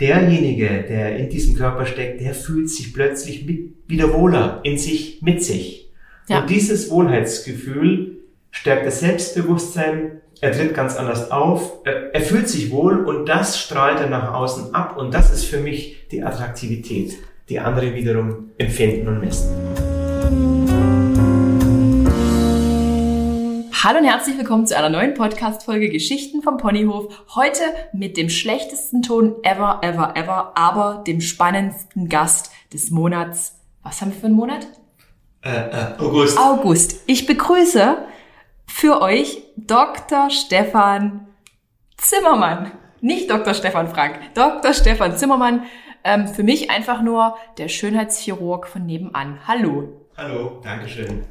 derjenige, der in diesem Körper steckt, der fühlt sich plötzlich mit, wieder wohler in sich, mit sich. Ja. Und dieses Wohlheitsgefühl stärkt das Selbstbewusstsein, er tritt ganz anders auf, er fühlt sich wohl und das strahlt er nach außen ab und das ist für mich die Attraktivität, die andere wiederum empfinden und messen. Hallo und herzlich willkommen zu einer neuen Podcast-Folge Geschichten vom Ponyhof. Heute mit dem schlechtesten Ton ever, ever, ever, aber dem spannendsten Gast des Monats. Was haben wir für einen Monat? Äh, äh, August. August. Ich begrüße für euch Dr. Stefan Zimmermann. Nicht Dr. Stefan Frank, Dr. Stefan Zimmermann. Ähm, für mich einfach nur der Schönheitschirurg von nebenan. Hallo. Hallo, Dankeschön.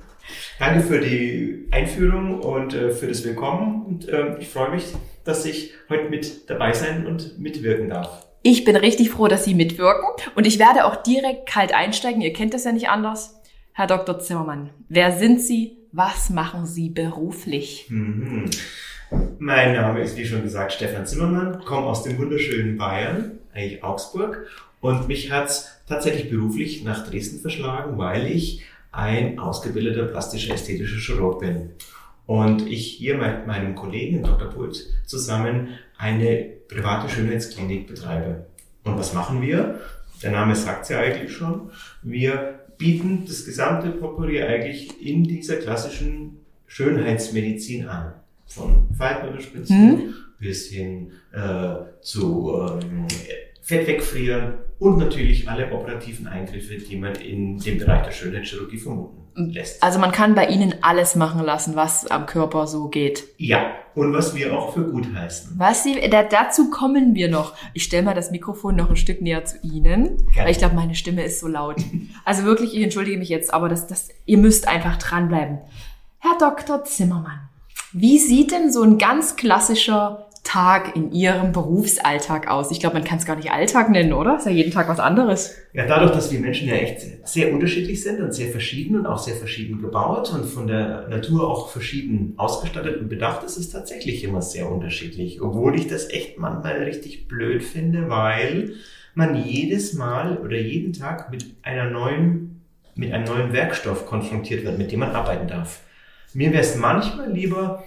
Danke für die Einführung und äh, für das Willkommen. Und äh, ich freue mich, dass ich heute mit dabei sein und mitwirken darf. Ich bin richtig froh, dass Sie mitwirken. Und ich werde auch direkt kalt einsteigen. Ihr kennt das ja nicht anders. Herr Dr. Zimmermann, wer sind Sie? Was machen Sie beruflich? Mhm. Mein Name ist, wie schon gesagt, Stefan Zimmermann, komme aus dem wunderschönen Bayern, eigentlich Augsburg. Und mich hat's tatsächlich beruflich nach Dresden verschlagen, weil ich ein ausgebildeter plastischer ästhetischer Chirurg bin. Und ich hier mit meinem Kollegen, Dr. Pult, zusammen eine private Schönheitsklinik betreibe. Und was machen wir? Der Name sagt ja eigentlich schon. Wir bieten das gesamte Potpourri eigentlich in dieser klassischen Schönheitsmedizin an. Von Faltenunterspitzen mhm. bis hin äh, zu ähm, Fett wegfrieren und natürlich alle operativen Eingriffe, die man in dem Bereich der Schönheitschirurgie vermuten lässt. Also man kann bei Ihnen alles machen lassen, was am Körper so geht. Ja, und was wir auch für gut heißen. Was Sie, da, dazu kommen wir noch. Ich stelle mal das Mikrofon noch ein Stück näher zu Ihnen, Gerne. weil ich glaube, meine Stimme ist so laut. also wirklich, ich entschuldige mich jetzt, aber das, das, ihr müsst einfach dranbleiben. Herr Dr. Zimmermann, wie sieht denn so ein ganz klassischer Tag in Ihrem Berufsalltag aus? Ich glaube, man kann es gar nicht Alltag nennen, oder? Ist ja jeden Tag was anderes. Ja, dadurch, dass wir Menschen ja echt sehr unterschiedlich sind und sehr verschieden und auch sehr verschieden gebaut und von der Natur auch verschieden ausgestattet und bedacht, ist es tatsächlich immer sehr unterschiedlich. Obwohl ich das echt manchmal richtig blöd finde, weil man jedes Mal oder jeden Tag mit einer neuen, mit einem neuen Werkstoff konfrontiert wird, mit dem man arbeiten darf. Mir wäre es manchmal lieber,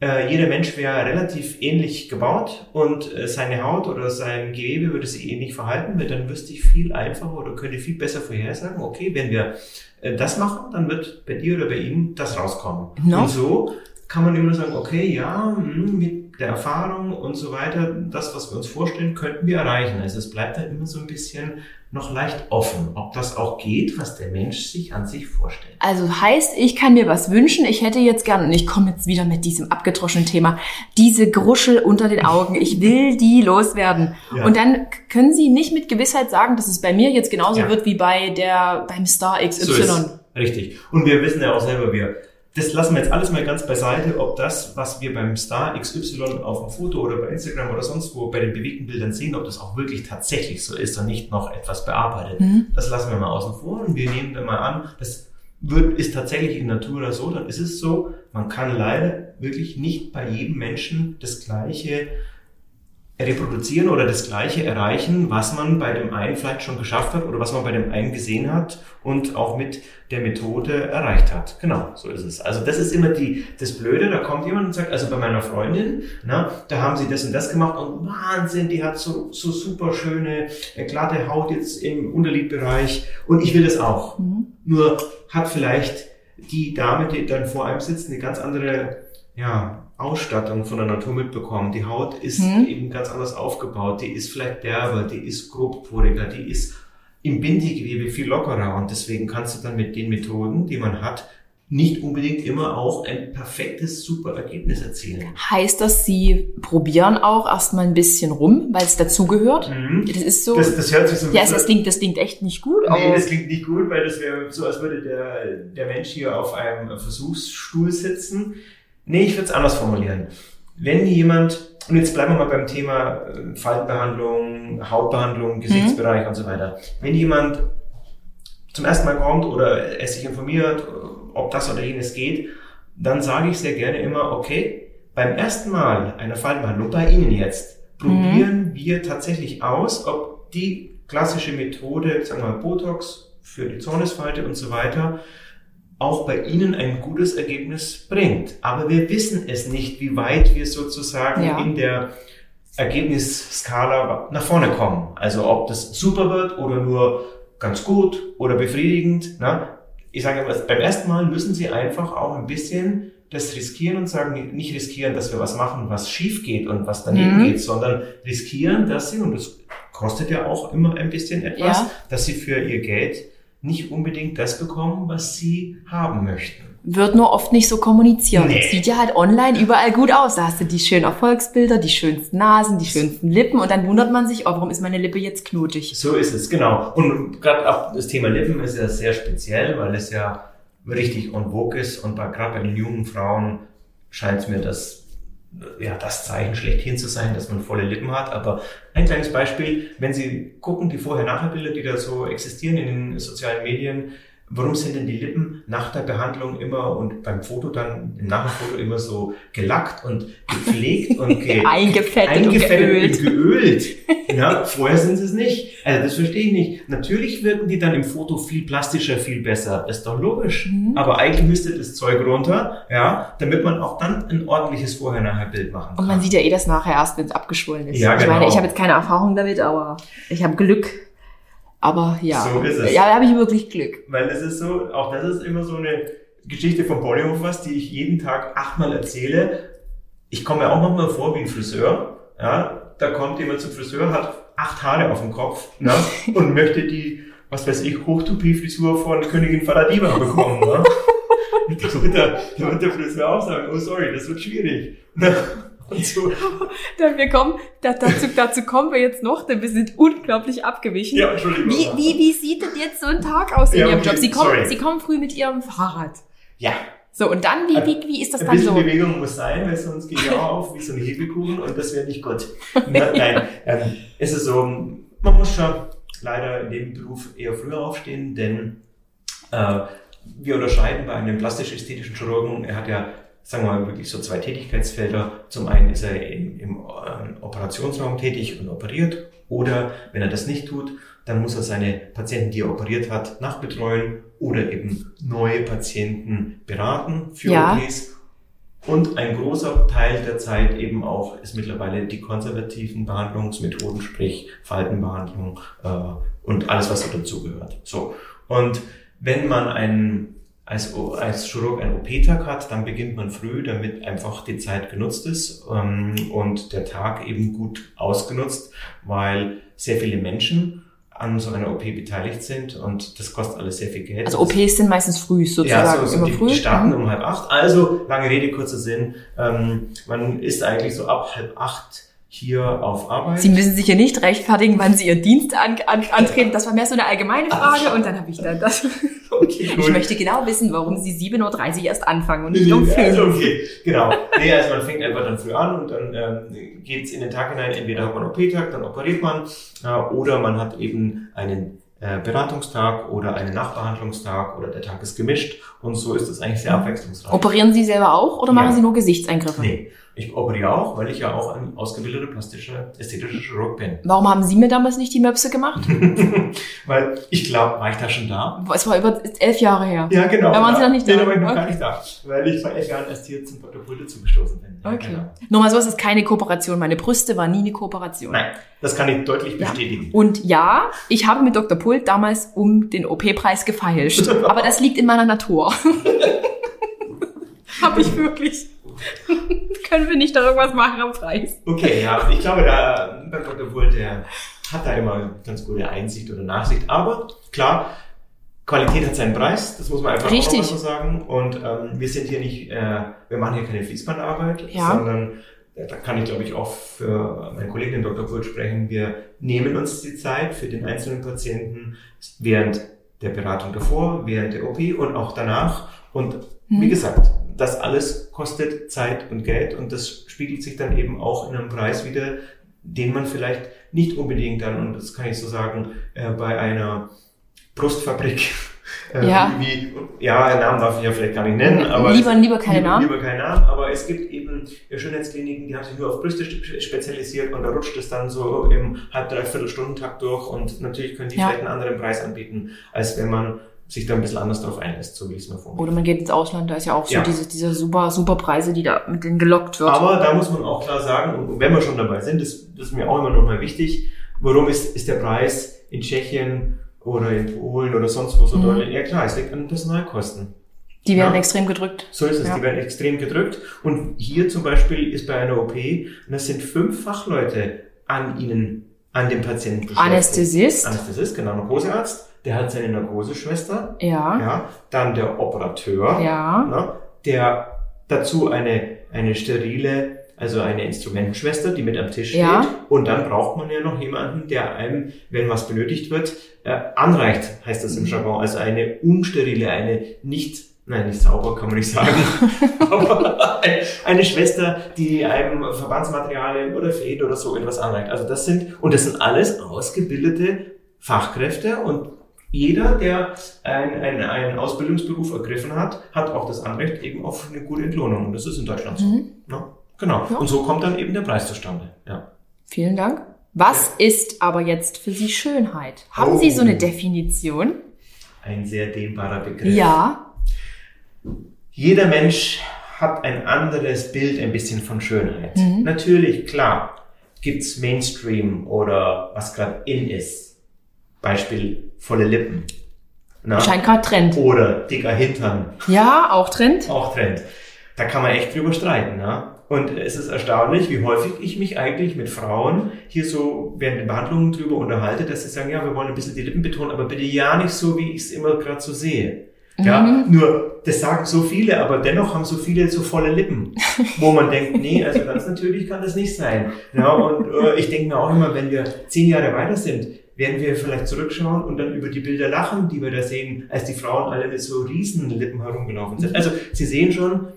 äh, jeder Mensch wäre relativ ähnlich gebaut und äh, seine Haut oder sein Gewebe würde sich ähnlich verhalten, weil dann wüsste ich viel einfacher oder könnte viel besser vorhersagen, okay, wenn wir äh, das machen, dann wird bei dir oder bei ihm das rauskommen. No. Und so kann man immer sagen, okay, ja, hm, mit der Erfahrung und so weiter, das, was wir uns vorstellen, könnten wir erreichen. Also es bleibt halt immer so ein bisschen noch leicht offen, ob das auch geht, was der Mensch sich an sich vorstellt. Also heißt, ich kann mir was wünschen, ich hätte jetzt gern, und ich komme jetzt wieder mit diesem abgedroschenen Thema, diese Gruschel unter den Augen, ich will die loswerden. Ja. Und dann können Sie nicht mit Gewissheit sagen, dass es bei mir jetzt genauso ja. wird wie bei der, beim Star XY. So Richtig. Und wir wissen ja auch selber, wir das lassen wir jetzt alles mal ganz beiseite, ob das, was wir beim Star XY auf dem Foto oder bei Instagram oder sonst wo bei den bewegten Bildern sehen, ob das auch wirklich tatsächlich so ist und nicht noch etwas bearbeitet. Mhm. Das lassen wir mal außen vor und wir nehmen dann mal an, das wird, ist tatsächlich in Natura so, dann ist es so, man kann leider wirklich nicht bei jedem Menschen das gleiche reproduzieren oder das Gleiche erreichen, was man bei dem einen vielleicht schon geschafft hat oder was man bei dem einen gesehen hat und auch mit der Methode erreicht hat. Genau, so ist es. Also das ist immer die, das Blöde, da kommt jemand und sagt, also bei meiner Freundin, na, da haben sie das und das gemacht und Wahnsinn, die hat so, so super schöne, äh, glatte Haut jetzt im Unterlidbereich und ich will das auch. Mhm. Nur hat vielleicht die Dame, die dann vor einem sitzt, eine ganz andere, ja, Ausstattung von der Natur mitbekommen. Die Haut ist hm. eben ganz anders aufgebaut. Die ist vielleicht derber, die ist grobporiger, die ist im Bindegewebe viel lockerer. Und deswegen kannst du dann mit den Methoden, die man hat, nicht unbedingt immer auch ein perfektes, super Ergebnis erzielen. Heißt das, Sie probieren auch erstmal ein bisschen rum, weil es dazugehört? Mhm. Das ist so. Das, das hört sich so Ja, das klingt, das klingt echt nicht gut. Nee, das klingt nicht gut, weil das wäre so, als würde der, der Mensch hier auf einem Versuchsstuhl sitzen Nee, ich würde es anders formulieren. Wenn jemand, und jetzt bleiben wir mal beim Thema äh, Faltbehandlung, Hautbehandlung, Gesichtsbereich mhm. und so weiter. Wenn jemand zum ersten Mal kommt oder es sich informiert, ob das oder jenes geht, dann sage ich sehr gerne immer, okay, beim ersten Mal einer Faltbehandlung bei Ihnen jetzt, probieren mhm. wir tatsächlich aus, ob die klassische Methode, sagen wir mal Botox für die Zornesfalte und so weiter, auch bei Ihnen ein gutes Ergebnis bringt. Aber wir wissen es nicht, wie weit wir sozusagen ja. in der Ergebnisskala nach vorne kommen. Also ob das super wird oder nur ganz gut oder befriedigend. Ne? Ich sage immer, beim ersten Mal müssen Sie einfach auch ein bisschen das riskieren und sagen, nicht riskieren, dass wir was machen, was schief geht und was daneben mhm. geht, sondern riskieren, dass Sie, und das kostet ja auch immer ein bisschen etwas, ja. dass Sie für Ihr Geld nicht unbedingt das bekommen, was Sie haben möchten wird nur oft nicht so kommuniziert. Nee. Sieht ja halt online überall gut aus. Da hast du die schönen Erfolgsbilder, die schönsten Nasen, die schönsten Lippen und dann wundert man sich, oh, warum ist meine Lippe jetzt knutig? So ist es, genau. Und gerade auch das Thema Lippen ist ja sehr speziell, weil es ja richtig on vogue ist und gerade bei den jungen Frauen scheint es mir das ja, das Zeichen schlechthin zu sein, dass man volle Lippen hat. Aber ein kleines Beispiel, wenn Sie gucken, die Vorher-Nachher-Bilder, die da so existieren in den sozialen Medien, Warum sind denn die Lippen nach der Behandlung immer und beim Foto dann, im Nachfoto immer so gelackt und gepflegt und ge eingefettet, eingefettet und geölt? ja, vorher sind sie es nicht. Also das verstehe ich nicht. Natürlich wirken die dann im Foto viel plastischer, viel besser. ist doch logisch. Mhm. Aber eigentlich müsste das Zeug runter, ja, damit man auch dann ein ordentliches Vorher-Nachher-Bild machen kann. Und man sieht ja eh das nachher erst, wenn es abgeschwollen ist. Ja, genau. Ich meine, ich habe jetzt keine Erfahrung damit, aber ich habe Glück aber ja, so ist es. ja, da habe ich wirklich Glück. Weil es ist so, auch das ist immer so eine Geschichte von Polyhofers, die ich jeden Tag achtmal erzähle. Ich komme mir auch manchmal vor wie ein Friseur. Ja, da kommt jemand zum Friseur, hat acht Haare auf dem Kopf ne, und möchte die, was weiß ich, Hochtopie-Frisur von Königin Faradima bekommen. Ne? da, wird der, da wird der Friseur auch sagen, oh sorry, das wird schwierig. Und so. wir kommen, dazu, dazu kommen wir jetzt noch, denn wir sind unglaublich abgewichen. Ja, Entschuldigung. Wie, wie, wie sieht denn jetzt so ein Tag aus in ja, Ihrem okay, Job? Sie kommen, Sie kommen früh mit Ihrem Fahrrad. Ja. So, und dann, wie, wie, wie ist das dann so? Ein bisschen Bewegung muss sein, weil sonst geht ja auf wie so ein Hebelkuchen und das wäre nicht gut. Nein, ähm, es ist so, man muss schon leider in dem Beruf eher früher aufstehen, denn äh, wir unterscheiden bei einem plastisch-ästhetischen Chirurgen, er hat ja sagen wir mal, wirklich so zwei Tätigkeitsfelder. Zum einen ist er im, im äh, Operationsraum tätig und operiert. Oder wenn er das nicht tut, dann muss er seine Patienten, die er operiert hat, nachbetreuen oder eben neue Patienten beraten für ja. OPs. Und ein großer Teil der Zeit eben auch ist mittlerweile die konservativen Behandlungsmethoden, sprich Faltenbehandlung äh, und alles, was dazugehört. So. Und wenn man einen als, als Chirurg einen OP-Tag hat, dann beginnt man früh, damit einfach die Zeit genutzt ist ähm, und der Tag eben gut ausgenutzt, weil sehr viele Menschen an so einer OP beteiligt sind und das kostet alles sehr viel Geld. Also OPs sind meistens früh sozusagen, ja, so, so immer die, früh. Die starten mhm. um halb acht. Also, lange Rede, kurzer Sinn, ähm, man ist eigentlich so ab halb acht hier auf Arbeit. Sie müssen sich hier nicht rechtfertigen, wann Sie Ihren Dienst an, an, antreten. Das war mehr so eine allgemeine Frage und dann habe ich dann das. Cool. Ich möchte genau wissen, warum Sie 7.30 Uhr erst anfangen und nicht um 5 also okay, genau. Nee, also man fängt einfach dann früh an und dann ähm, geht in den Tag hinein. Entweder hat man OP-Tag, dann operiert man äh, oder man hat eben einen äh, Beratungstag oder einen Nachbehandlungstag oder der Tag ist gemischt und so ist es eigentlich sehr abwechslungsreich. Operieren Sie selber auch oder machen ja. Sie nur Gesichtseingriffe? Nee, ich operiere auch, weil ich ja auch ein ausgebildeter plastischer, ästhetischer Chirurg bin. Warum haben Sie mir damals nicht die Möpse gemacht? weil ich glaube, war ich da schon da? Es war über elf Jahre her. Ja, genau. Da waren Sie noch nicht da? Nee, da war ich noch okay. gar nicht da. Weil ich vor elf Jahren erst hier zum Dr. Pulte zugestoßen bin. Ja, okay. Genau. Nochmal so, es ist keine Kooperation. Meine Brüste waren nie eine Kooperation. Nein, das kann ich deutlich bestätigen. Ja. Und ja, ich habe mit Dr. Pult damals um den OP-Preis gefeilscht. Aber das liegt in meiner Natur. habe ich wirklich. Können wir nicht da irgendwas machen am Preis? Okay, ja, ich glaube, da, beim Dr. Wohl, der hat da immer ganz gute Einsicht oder Nachsicht. Aber klar, Qualität hat seinen Preis, das muss man einfach Richtig. auch so sagen. Und ähm, wir sind hier nicht, äh, wir machen hier keine Fließbandarbeit, ja. sondern äh, da kann ich, glaube ich, auch für meinen Kollegen, den Dr. Wohl, sprechen. Wir nehmen uns die Zeit für den einzelnen Patienten während der Beratung davor, während der OP und auch danach. Und hm. wie gesagt, das alles kostet Zeit und Geld und das spiegelt sich dann eben auch in einem Preis wieder, den man vielleicht nicht unbedingt dann, und das kann ich so sagen, äh, bei einer Brustfabrik. Äh, ja. Wie, ja, Namen darf ich ja vielleicht gar nicht nennen, aber. Lieber, lieber keine lieber, Namen. Lieber keine Namen, aber es gibt eben Schönheitskliniken, die haben sich nur auf Brüste spezialisiert und da rutscht es dann so im halb, dreiviertel Stundentakt durch und natürlich können die ja. vielleicht einen anderen Preis anbieten, als wenn man sich da ein bisschen anders drauf einlässt, so wie ich es mir vorstelle. Oder man geht ins Ausland, da ist ja auch so ja. diese, diese super, super Preise, die da mit denen gelockt wird. Aber da muss man auch klar sagen, und wenn wir schon dabei sind, das, das ist mir auch immer noch mal wichtig, warum ist, ist der Preis in Tschechien oder in Polen oder sonst wo so mhm. deutlich? Ja klar, es liegt an Personalkosten. Die werden ja. extrem gedrückt. So ist es, ja. die werden extrem gedrückt. Und hier zum Beispiel ist bei einer OP, und das sind fünf Fachleute an ihnen, an dem Patienten beschäftigt. Anästhesist. Anästhesist, genau, Narkosearzt der hat seine Narkoseschwester. Ja. ja. Dann der Operateur. Ja. Ne, der dazu eine, eine sterile, also eine Instrumentenschwester, die mit am Tisch steht. Ja. Und dann braucht man ja noch jemanden, der einem, wenn was benötigt wird, äh, anreicht, heißt das im mhm. Jargon. Also eine unsterile, eine nicht Nein, nicht sauber kann man nicht sagen. Aber eine Schwester, die einem Verbandsmaterialien oder Fäden oder so etwas anreicht. Also das sind, und das sind alles ausgebildete Fachkräfte und jeder, der einen ein Ausbildungsberuf ergriffen hat, hat auch das Anrecht eben auf eine gute Entlohnung. Und das ist in Deutschland so. Mhm. Ja, genau. Ja. Und so kommt dann eben der Preis zustande. Ja. Vielen Dank. Was ja. ist aber jetzt für Sie Schönheit? Haben oh. Sie so eine Definition? Ein sehr dehnbarer Begriff. Ja. Jeder Mensch hat ein anderes Bild ein bisschen von Schönheit. Mhm. Natürlich, klar, gibt's Mainstream oder was gerade in ist Beispiel volle Lippen. Na? Scheint gerade Trend. Oder dicker Hintern. Ja, auch Trend. Auch Trend. Da kann man echt drüber streiten. Ne? Und es ist erstaunlich, wie häufig ich mich eigentlich mit Frauen hier so während den Behandlungen drüber unterhalte, dass sie sagen, ja, wir wollen ein bisschen die Lippen betonen, aber bitte ja nicht so, wie ich es immer gerade so sehe. Ja, mhm. nur das sagen so viele, aber dennoch haben so viele so volle Lippen, wo man denkt, nee, also ganz natürlich kann das nicht sein. Ja, und äh, ich denke mir auch immer, wenn wir zehn Jahre weiter sind, werden wir vielleicht zurückschauen und dann über die Bilder lachen, die wir da sehen, als die Frauen alle mit so riesen Lippen herumgelaufen sind. Also Sie sehen schon,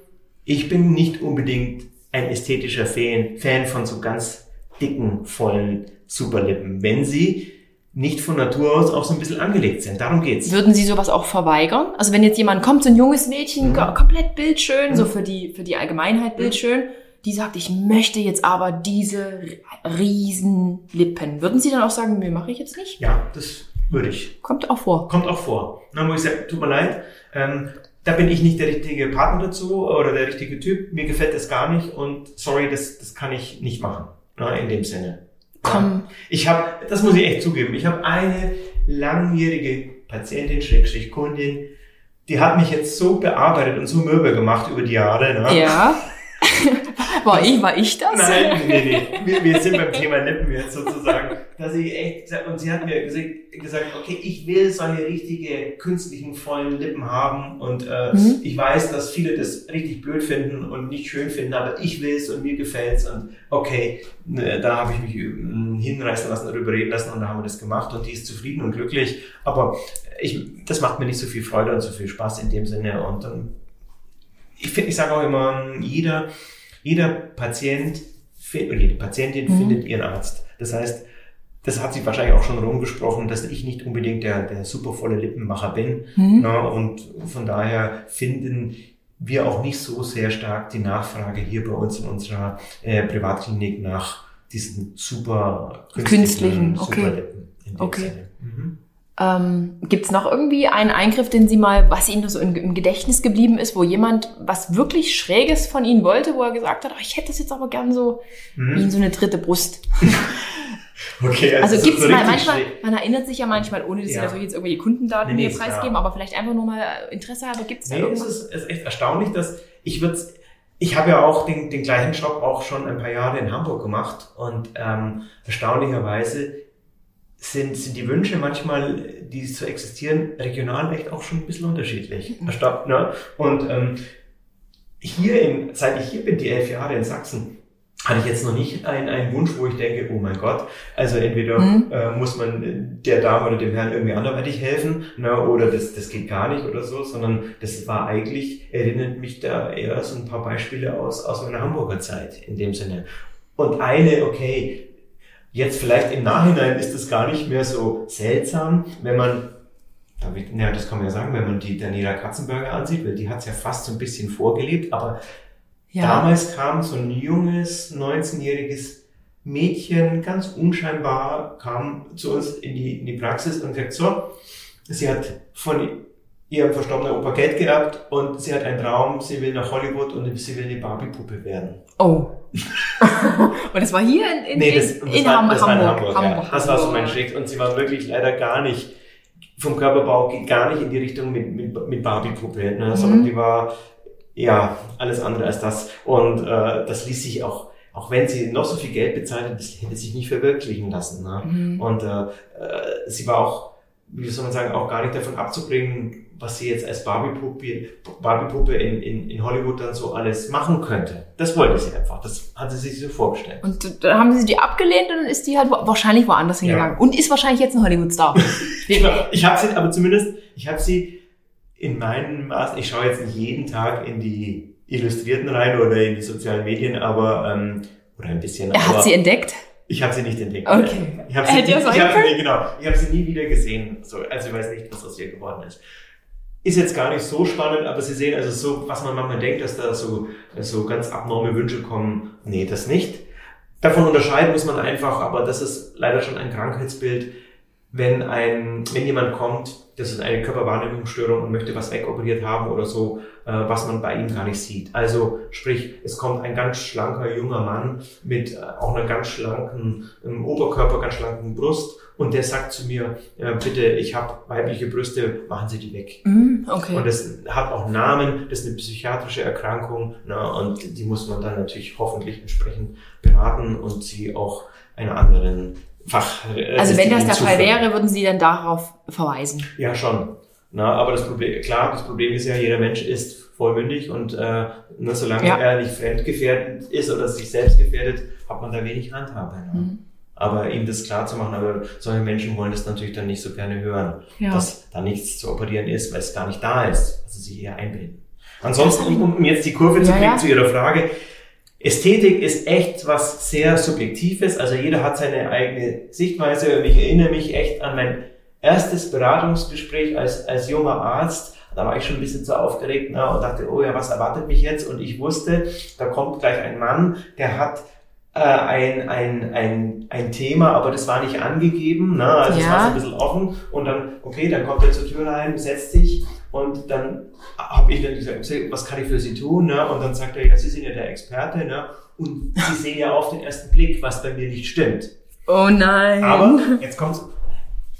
ich bin nicht unbedingt ein ästhetischer Fan, Fan von so ganz dicken, vollen Superlippen. Wenn sie nicht von Natur aus auch so ein bisschen angelegt sind. Darum geht's. Würden Sie sowas auch verweigern? Also wenn jetzt jemand kommt, so ein junges Mädchen, mhm. komplett bildschön, mhm. so für die, für die Allgemeinheit bildschön, mhm die sagt, ich möchte jetzt aber diese riesen Lippen. Würden Sie dann auch sagen, mir mache ich jetzt nicht? Ja, das würde ich. Kommt auch vor. Kommt auch vor. Dann muss ich sagen, tut mir leid, ähm, da bin ich nicht der richtige Partner dazu oder der richtige Typ. Mir gefällt das gar nicht und sorry, das, das kann ich nicht machen. Na, in dem Sinne. Komm. Ich habe, das muss ich echt zugeben, ich habe eine langjährige Patientin, Schrägstrich Kundin, die hat mich jetzt so bearbeitet und so mürbe gemacht über die Jahre. Ne? Ja. war ich, war ich das? Nein, nee, nee. Wir, wir sind beim Thema Lippen jetzt sozusagen. Dass ich echt und sie hat mir gesagt, okay, ich will solche richtige künstlichen vollen Lippen haben und äh, mhm. ich weiß, dass viele das richtig blöd finden und nicht schön finden, aber ich will es und mir gefällt's und okay, ne, da habe ich mich hm, hinreißen lassen, darüber reden lassen und da haben wir das gemacht und die ist zufrieden und glücklich, aber ich, das macht mir nicht so viel Freude und so viel Spaß in dem Sinne und dann ich finde, ich sage auch immer, jeder, jeder Patient oder jede Patientin mhm. findet ihren Arzt. Das heißt, das hat sich wahrscheinlich auch schon rumgesprochen, dass ich nicht unbedingt der, der supervolle Lippenmacher bin. Mhm. Na, und von daher finden wir auch nicht so sehr stark die Nachfrage hier bei uns in unserer äh, Privatklinik nach diesen super künstlichen, okay. Super Lippen. okay. Mhm. Ähm, Gibt es noch irgendwie einen Eingriff, den Sie mal, was Ihnen so im, im, Gedächtnis geblieben ist, wo jemand was wirklich Schräges von Ihnen wollte, wo er gesagt hat, oh, ich hätte das jetzt aber gern so mhm. wie in so eine dritte Brust. Okay, also, also gibt es so mal manchmal, schräg. man erinnert sich ja manchmal, ohne dass ja. Sie natürlich jetzt irgendwelche Kundendaten nee, nee, preisgeben, aber vielleicht einfach nur mal Interesse habe, gibt es nee, da irgendwas? Es ist, ist echt erstaunlich, dass ich würde ich habe ja auch den, den gleichen Job auch schon ein paar Jahre in Hamburg gemacht und ähm, erstaunlicherweise sind, sind die Wünsche manchmal, die so existieren, regional echt auch schon ein bisschen unterschiedlich. Mhm. Ne? Und ähm, hier, in, seit ich hier bin, die elf Jahre in Sachsen, hatte ich jetzt noch nicht einen, einen Wunsch, wo ich denke, oh mein Gott, also entweder mhm. äh, muss man der Dame oder dem Herrn irgendwie anderweitig helfen, ne, oder das, das geht gar nicht oder so, sondern das war eigentlich, erinnert mich da eher so ein paar Beispiele aus, aus meiner Hamburger Zeit in dem Sinne. Und eine, okay, Jetzt vielleicht im Nachhinein ist es gar nicht mehr so seltsam, wenn man ja, das kann man ja sagen, wenn man die Daniela Katzenberger ansieht, weil die hat es ja fast so ein bisschen vorgelebt, aber ja. damals kam so ein junges, 19-jähriges Mädchen, ganz unscheinbar, kam zu uns in die, in die Praxis und sagt so, sie hat von ihrem verstorbenen Opa Geld gehabt und sie hat einen Traum, sie will nach Hollywood und sie will eine Barbie-Puppe werden. Oh. und das war hier in, in, nee, das, das in war, Hamburg. Das war in Hamburg, Hamburg, ja. Das war so mein Schritt und sie war wirklich leider gar nicht vom Körperbau gar nicht in die Richtung mit, mit, mit Barbie-Puppe, ne, mhm. sondern die war ja alles andere als das. Und äh, das ließ sich auch, auch wenn sie noch so viel Geld bezahlt hat, das hätte sich nicht verwirklichen lassen. Ne? Mhm. Und äh, äh sie war auch, wie soll man sagen, auch gar nicht davon abzubringen, was sie jetzt als Barbie-Puppe Barbie in, in, in Hollywood dann so alles machen könnte. Das wollte sie einfach. Das hat sie sich so vorgestellt. Und dann haben sie die abgelehnt und dann ist die halt wahrscheinlich woanders hingegangen. Ja. Und ist wahrscheinlich jetzt ein Hollywood-Star. ich habe sie, aber zumindest, ich habe sie in meinen Maßen, ich schaue jetzt nicht jeden Tag in die Illustrierten rein oder in die sozialen Medien, aber, ähm, oder ein bisschen. Er hat sie entdeckt? Ich habe sie nicht entdeckt. Okay. Ich habe sie, nie, ich hab, nee, genau, ich hab sie nie wieder gesehen. So, also ich weiß nicht, was aus ihr geworden ist. Ist jetzt gar nicht so spannend, aber Sie sehen also so, was man manchmal denkt, dass da so, so ganz abnorme Wünsche kommen. Nee, das nicht. Davon unterscheiden muss man einfach, aber das ist leider schon ein Krankheitsbild, wenn ein, wenn jemand kommt, das ist eine Körperwahrnehmungsstörung und möchte was wegoperiert haben oder so, äh, was man bei ihm gar nicht sieht. Also sprich, es kommt ein ganz schlanker junger Mann mit äh, auch einer ganz schlanken ähm, Oberkörper, ganz schlanken Brust und der sagt zu mir, äh, bitte, ich habe weibliche Brüste, machen Sie die weg. Mm, okay. Und das hat auch Namen, das ist eine psychiatrische Erkrankung na, und die muss man dann natürlich hoffentlich entsprechend beraten und sie auch einer anderen Fach. Äh, also wenn das der Fall wäre, würden Sie dann darauf verweisen? Ja, schon. Na, aber das Problem, klar, das Problem ist ja, jeder Mensch ist vollmündig und äh, ne, solange ja. er nicht fremdgefährdet ist oder sich selbst gefährdet, hat man da wenig Handhabe. Ne? Mhm. Aber ihm das klar zu machen, aber solche Menschen wollen das natürlich dann nicht so gerne hören, ja. dass da nichts zu operieren ist, weil es gar nicht da ist, was sie sich eher einbilden. Ansonsten, um jetzt die Kurve zu kriegen ja. zu Ihrer Frage, Ästhetik ist echt was sehr Subjektives, also jeder hat seine eigene Sichtweise und ich erinnere mich echt an mein erstes Beratungsgespräch als, als junger Arzt. Da war ich schon ein bisschen zu aufgeregt na, und dachte, oh ja, was erwartet mich jetzt? Und ich wusste, da kommt gleich ein Mann, der hat äh, ein, ein, ein, ein Thema, aber das war nicht angegeben, ne? also es war so ein bisschen offen. Und dann, okay, dann kommt er zur Tür rein, setzt sich und dann habe ich dann gesagt, was kann ich für Sie tun? Ne? Und dann sagt er, ja, Sie sind ja der Experte ne? und Sie sehen ja auf den ersten Blick, was bei mir nicht stimmt. Oh nein. Aber jetzt kommt's,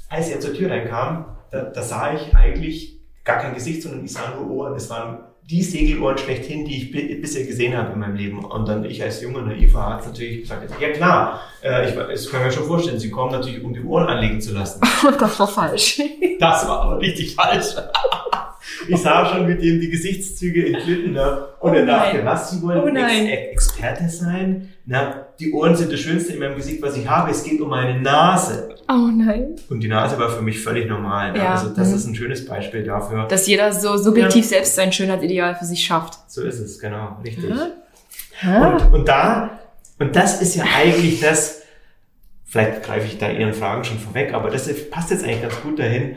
als er zur Tür reinkam, da, da sah ich eigentlich gar kein Gesicht, sondern ich sah nur Ohren. Es waren die Segelohren schlechthin, die ich bisher gesehen habe in meinem Leben. Und dann ich als junger naiver Arzt natürlich gesagt, ja klar, äh, ich, das kann mir schon vorstellen, Sie kommen natürlich, um die Ohren anlegen zu lassen. das war falsch. Das war aber richtig falsch. Ich sah schon mit ihm die Gesichtszüge entglitten ne? und oh er dachte, was, Sie wollen oh Ex Experte sein? Na, die Ohren sind das Schönste in meinem Gesicht, was ich habe. Es geht um meine Nase. Oh nein. Und die Nase war für mich völlig normal. Ne? Ja. Also das mhm. ist ein schönes Beispiel dafür. Dass jeder so subjektiv ja. selbst sein Schönheitsideal für sich schafft. So ist es, genau, richtig. Und, und da, und das ist ja eigentlich das, vielleicht greife ich da Ihren Fragen schon vorweg, aber das passt jetzt eigentlich ganz gut dahin.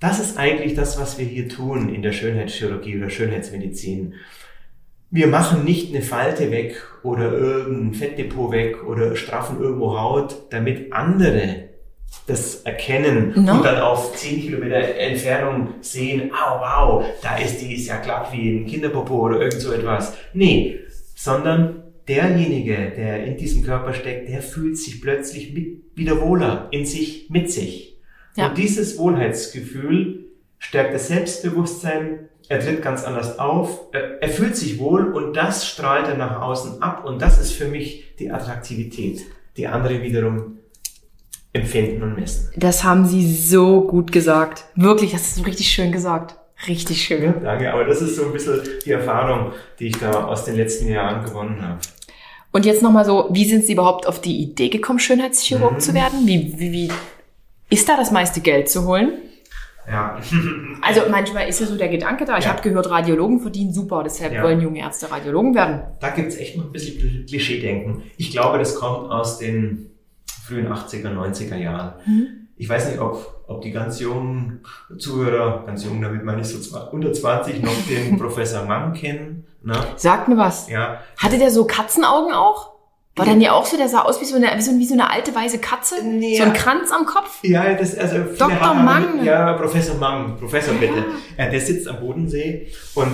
Das ist eigentlich das, was wir hier tun in der Schönheitschirurgie oder Schönheitsmedizin. Wir machen nicht eine Falte weg oder irgendein Fettdepot weg oder straffen irgendwo Haut, damit andere das erkennen no. und dann auf 10 Kilometer Entfernung sehen, oh wow, da ist die, ist ja glatt wie ein Kinderpopo oder irgend so etwas. Nee, sondern derjenige, der in diesem Körper steckt, der fühlt sich plötzlich mit, wieder wohler in sich, mit sich. Ja. Und dieses Wohlheitsgefühl stärkt das Selbstbewusstsein, er tritt ganz anders auf, er, fühlt sich wohl und das strahlt er nach außen ab und das ist für mich die Attraktivität, die andere wiederum empfinden und messen. Das haben Sie so gut gesagt. Wirklich, das ist so richtig schön gesagt. Richtig schön. Ja, danke, aber das ist so ein bisschen die Erfahrung, die ich da aus den letzten Jahren gewonnen habe. Und jetzt nochmal so, wie sind Sie überhaupt auf die Idee gekommen, Schönheitschirurg mhm. zu werden? Wie, wie, wie ist da das meiste Geld zu holen? Ja. also manchmal ist ja so der Gedanke da. Ich ja. habe gehört, Radiologen verdienen super, deshalb ja. wollen junge Ärzte Radiologen werden. Da gibt's echt noch ein bisschen Klischee-Denken. Ich glaube, das kommt aus den frühen 80er, 90er Jahren. Mhm. ich weiß nicht, ob, ob die ganz jungen Zuhörer, ganz jung, damit meine ich so unter 20, noch den Professor Mann kennen. Ne? Sagt mir was. Ja. Hatte der so Katzenaugen auch? War dann ja auch so, der sah aus wie so eine, wie so, wie so eine alte weiße Katze? Nee, so ein Kranz am Kopf? Ja, das, also. Dr. Mang. Ja, Professor Mang, Professor bitte. Ja. ja. der sitzt am Bodensee und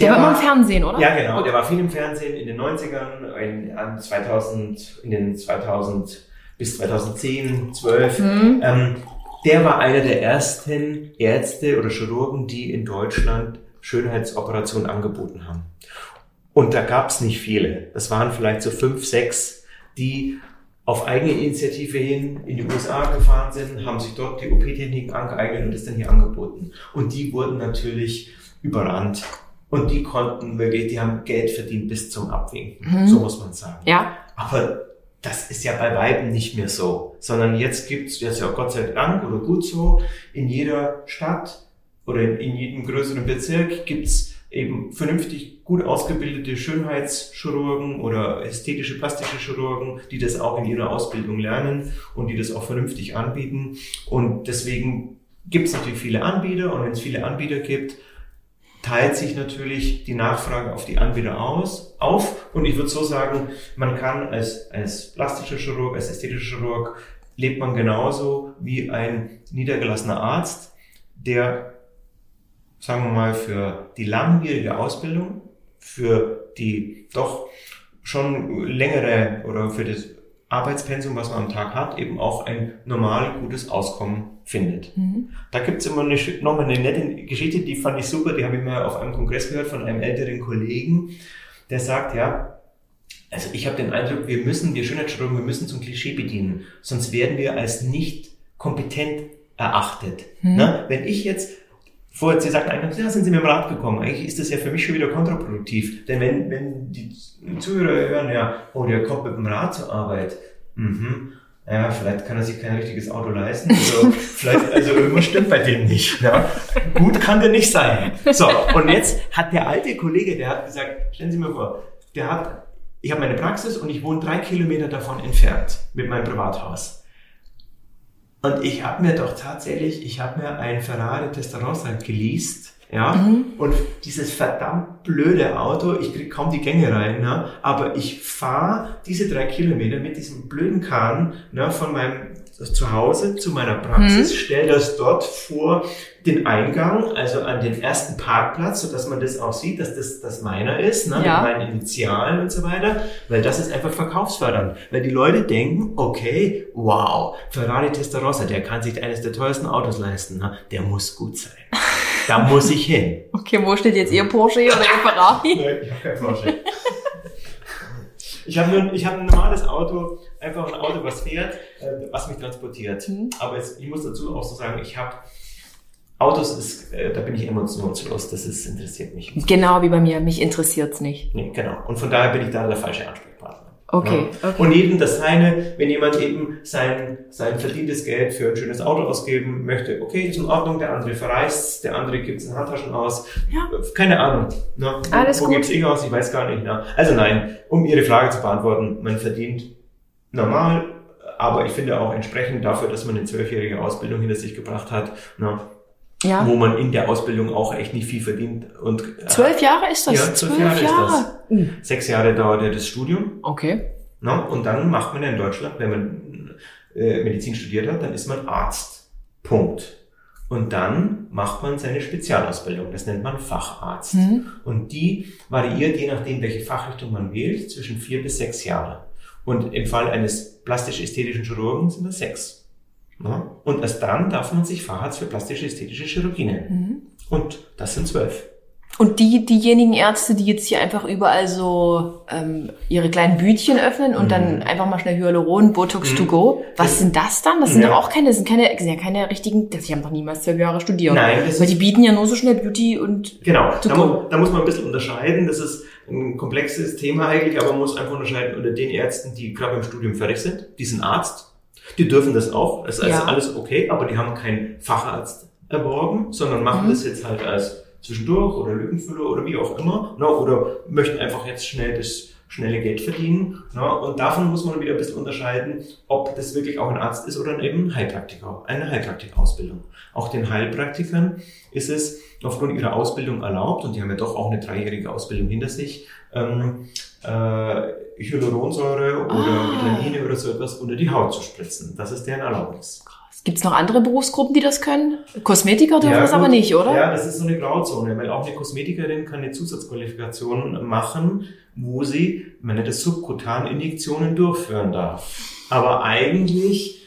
der, der war immer im Fernsehen, oder? Ja, genau. Der war viel im Fernsehen in den 90ern, in, 2000, in den 2000 bis 2010, 12. Mhm. Ähm, der war einer der ersten Ärzte oder Chirurgen, die in Deutschland Schönheitsoperationen angeboten haben. Und da gab es nicht viele. Das waren vielleicht so fünf, sechs, die auf eigene Initiative hin in die USA gefahren sind, haben sich dort die OP-Techniken angeeignet und das dann hier angeboten. Und die wurden natürlich überrannt. Und die konnten wirklich, die haben Geld verdient bis zum Abwinken. Mhm. So muss man sagen. Ja. Aber das ist ja bei Weiben nicht mehr so, sondern jetzt gibt's jetzt ja Gott sei Dank oder gut so, in jeder Stadt oder in, in jedem größeren Bezirk gibt's eben vernünftig gut ausgebildete Schönheitschirurgen oder ästhetische plastische Chirurgen, die das auch in ihrer Ausbildung lernen und die das auch vernünftig anbieten. Und deswegen gibt es natürlich viele Anbieter und wenn es viele Anbieter gibt, teilt sich natürlich die Nachfrage auf die Anbieter aus, auf. Und ich würde so sagen, man kann als, als plastischer Chirurg, als ästhetischer Chirurg, lebt man genauso wie ein niedergelassener Arzt, der sagen wir mal, für die langwierige Ausbildung, für die doch schon längere oder für das Arbeitspensum, was man am Tag hat, eben auch ein normal gutes Auskommen findet. Mhm. Da gibt's immer eine, nochmal eine nette Geschichte, die fand ich super, die habe ich mal auf einem Kongress gehört von einem älteren Kollegen, der sagt, ja, also ich habe den Eindruck, wir müssen, wir Schönheitschirurgen, wir müssen zum Klischee bedienen, sonst werden wir als nicht kompetent erachtet. Mhm. Na, wenn ich jetzt Vorher, Sie sagten eigentlich, ja, sind Sie mit dem Rad gekommen. Eigentlich ist das ja für mich schon wieder kontraproduktiv. Denn wenn, wenn die Zuhörer hören, ja, oh, der kommt mit dem Rad zur Arbeit. Mhm. Ja, vielleicht kann er sich kein richtiges Auto leisten. Also, vielleicht, also irgendwas stimmt bei dem nicht. Ja. Gut kann der nicht sein. So, und jetzt hat der alte Kollege, der hat gesagt, stellen Sie mir vor, der hat, ich habe meine Praxis und ich wohne drei Kilometer davon entfernt mit meinem Privathaus. Und ich habe mir doch tatsächlich, ich habe mir ein Ferrari Testarossa geleast, ja, mhm. und dieses verdammt blöde Auto, ich krieg kaum die Gänge rein, ne? aber ich fahre diese drei Kilometer mit diesem blöden Kahn ne, von meinem zu Hause zu meiner Praxis, mhm. stelle das dort vor den Eingang, also an den ersten Parkplatz, so dass man das auch sieht, dass das, das meiner ist, ne, ja. mit meinen Initialen und so weiter, weil das ist einfach verkaufsfördernd, weil die Leute denken, okay, wow, Ferrari Testarossa, der kann sich eines der teuersten Autos leisten, ne, der muss gut sein. Da muss ich hin. Okay, wo steht jetzt Ihr Porsche oder Ihr Ferrari? Nein, ich habe kein Porsche. Ich habe nur, ich habe ein normales Auto, einfach ein Auto, was fährt, äh, was mich transportiert. Mhm. Aber jetzt, ich muss dazu auch so sagen, ich habe Autos ist, äh, da bin ich emotionslos, das ist, interessiert mich. Genau wie bei mir, mich interessiert's nicht. Nee, genau. Und von daher bin ich da der falsche Ansprechpartner. Okay, ja. okay. Und jedem das seine, wenn jemand eben sein, sein verdientes Geld für ein schönes Auto ausgeben möchte, okay, ist in Ordnung, der andere verreist, der andere gibt es in Handtaschen aus. Ja. Keine Ahnung. Ne? Alles wo gut. gibt's eh aus? Ich weiß gar nicht. Ne? Also nein, um Ihre Frage zu beantworten, man verdient normal, aber ich finde auch entsprechend dafür, dass man eine zwölfjährige Ausbildung hinter sich gebracht hat, ne? Ja. wo man in der Ausbildung auch echt nicht viel verdient. Und, äh, zwölf Jahre ist das? Ja, zwölf, Jahre, Jahre, ist das. Uh. Sechs Jahre dauert ja das Studium. Okay. Na, und dann macht man ja in Deutschland, wenn man äh, Medizin studiert hat, dann ist man Arzt. Punkt. Und dann macht man seine Spezialausbildung. Das nennt man Facharzt. Mhm. Und die variiert, je nachdem, welche Fachrichtung man wählt, zwischen vier bis sechs Jahre. Und im Fall eines plastisch-ästhetischen Chirurgen sind das sechs. Ja? Und erst dann darf man sich Facharzt für plastische-ästhetische Chirurgie nennen. Mhm. Und das sind zwölf. Und die, diejenigen Ärzte, die jetzt hier einfach überall so ähm, ihre kleinen Bütchen öffnen und mhm. dann einfach mal schnell Hyaluron, Botox mhm. to go, was sind das dann? Das sind ja. doch auch keine, das sind keine, das sind ja keine richtigen, das, die haben doch niemals zwölf Jahre studiert. Nein, das Weil die bieten ja nur so schnell Beauty und Genau, da, mu da muss man ein bisschen unterscheiden. Das ist ein komplexes Thema eigentlich, aber man muss einfach unterscheiden unter den Ärzten, die gerade im Studium fertig sind. Die sind Arzt. Die dürfen das auch. Das ist ja. alles okay, aber die haben keinen Facharzt erworben, sondern machen mhm. das jetzt halt als zwischendurch oder Lückenfüller oder wie auch immer, ne, oder möchten einfach jetzt schnell das schnelle Geld verdienen. Ja, und davon muss man wieder ein bisschen unterscheiden, ob das wirklich auch ein Arzt ist oder eben ein Heilpraktiker, eine Heilpraktikausbildung. Auch den Heilpraktikern ist es aufgrund ihrer Ausbildung erlaubt, und die haben ja doch auch eine dreijährige Ausbildung hinter sich, ähm, äh, Hyaluronsäure oder ah. Vitamine oder so etwas unter die Haut zu spritzen. Das ist deren Erlaubnis. Gibt es noch andere Berufsgruppen, die das können? Kosmetiker dürfen ja, das aber nicht, oder? Ja, das ist so eine Grauzone, weil auch eine Kosmetikerin kann eine Zusatzqualifikation machen, wo sie, man nennt es Subkutan-Injektionen durchführen darf. Aber eigentlich,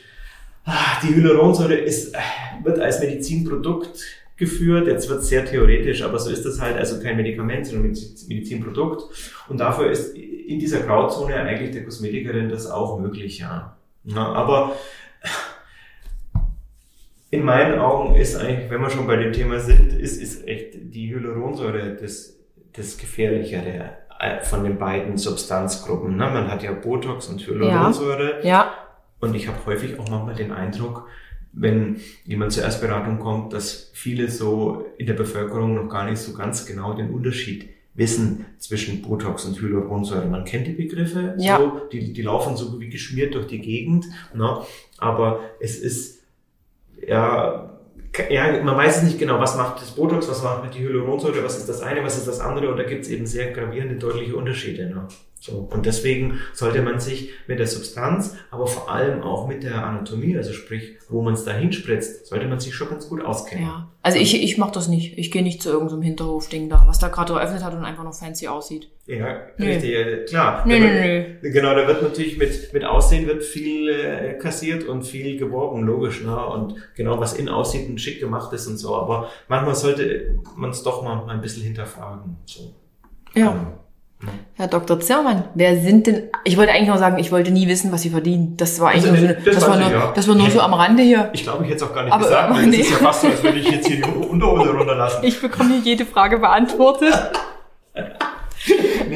ah, die Hyaluronsäure ist, wird als Medizinprodukt geführt. Jetzt wird sehr theoretisch, aber so ist das halt, also kein Medikament, sondern Medizinprodukt. Und dafür ist in dieser Grauzone eigentlich der Kosmetikerin das auch möglich, ja. ja aber in meinen Augen ist eigentlich, wenn wir schon bei dem Thema sind, ist, ist echt die Hyaluronsäure das, das Gefährlichere äh, von den beiden Substanzgruppen. Ne? Man hat ja Botox und Hyaluronsäure. Ja. ja. Und ich habe häufig auch manchmal den Eindruck, wenn jemand zur Erstberatung kommt, dass viele so in der Bevölkerung noch gar nicht so ganz genau den Unterschied wissen zwischen Botox und Hyaluronsäure. Man kennt die Begriffe, ja. so, die, die laufen so wie geschmiert durch die Gegend, ne? aber es ist ja, ja, man weiß es nicht genau, was macht das Botox, was macht die Hyaluronsäure, was ist das eine, was ist das andere und da gibt es eben sehr gravierende, deutliche Unterschiede. Ne? So, und deswegen sollte man sich mit der Substanz, aber vor allem auch mit der Anatomie, also sprich, wo man es da hinspritzt, sollte man sich schon ganz gut auskennen. Ja, also ich, ich mache das nicht. Ich gehe nicht zu irgendeinem so Hinterhofding da, was da gerade eröffnet hat und einfach noch fancy aussieht. Ja, nee. richtig, klar. Nö, nö, nö. Genau, da wird natürlich mit, mit Aussehen wird viel äh, kassiert und viel geworben, logisch. Ne? Und genau, was in aussieht und schick gemacht ist und so. Aber manchmal sollte man es doch mal, mal ein bisschen hinterfragen. So. Ja. Ähm, Herr Dr. Zermann, wer sind denn, ich wollte eigentlich nur sagen, ich wollte nie wissen, was Sie verdienen. Das war eigentlich also, nur, so, das, das war nur, ja. das war nur so am Rande hier. Ich glaube, ich hätte es auch gar nicht aber, gesagt, aber, nee. es ist ja fast so, als würde ich jetzt hier die Unterhose runterlassen. Ich bekomme hier jede Frage beantwortet.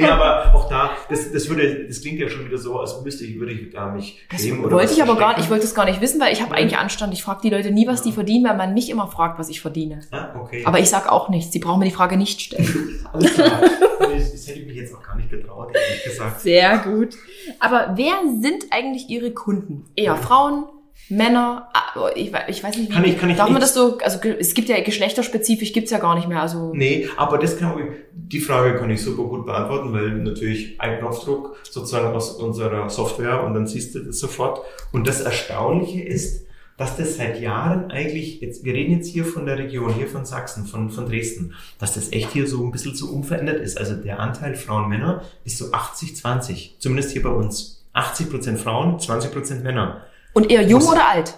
nee, aber auch da, das, das würde, das klingt ja schon wieder so, als müsste ich, würde ich gar nicht das oder wollte ich aber gar nicht, ich wollte es gar nicht wissen, weil ich habe eigentlich Anstand. Ich frage die Leute nie, was die verdienen, weil man mich immer fragt, was ich verdiene. Ah, okay. Aber ich sag auch nichts. Sie brauchen mir die Frage nicht stellen. Alles klar. Das hätte ich mich jetzt auch gar nicht getraut, ehrlich gesagt. Sehr gut. Aber wer sind eigentlich Ihre Kunden? Eher Frauen, Männer, ah, ich, ich weiß nicht, kann ich, kann ich darf man das so, also es gibt ja geschlechterspezifisch, gibt's ja gar nicht mehr. Also nee, aber das kann ich, die Frage kann ich super gut beantworten, weil natürlich ein Knopfdruck sozusagen aus unserer Software und dann siehst du das sofort. Und das Erstaunliche ist, dass das seit Jahren eigentlich, jetzt, wir reden jetzt hier von der Region, hier von Sachsen, von, von Dresden, dass das echt hier so ein bisschen so unverändert ist. Also der Anteil Frauen-Männer ist so 80-20, zumindest hier bei uns. 80 Prozent Frauen, 20 Prozent Männer. Und eher jung oder alt?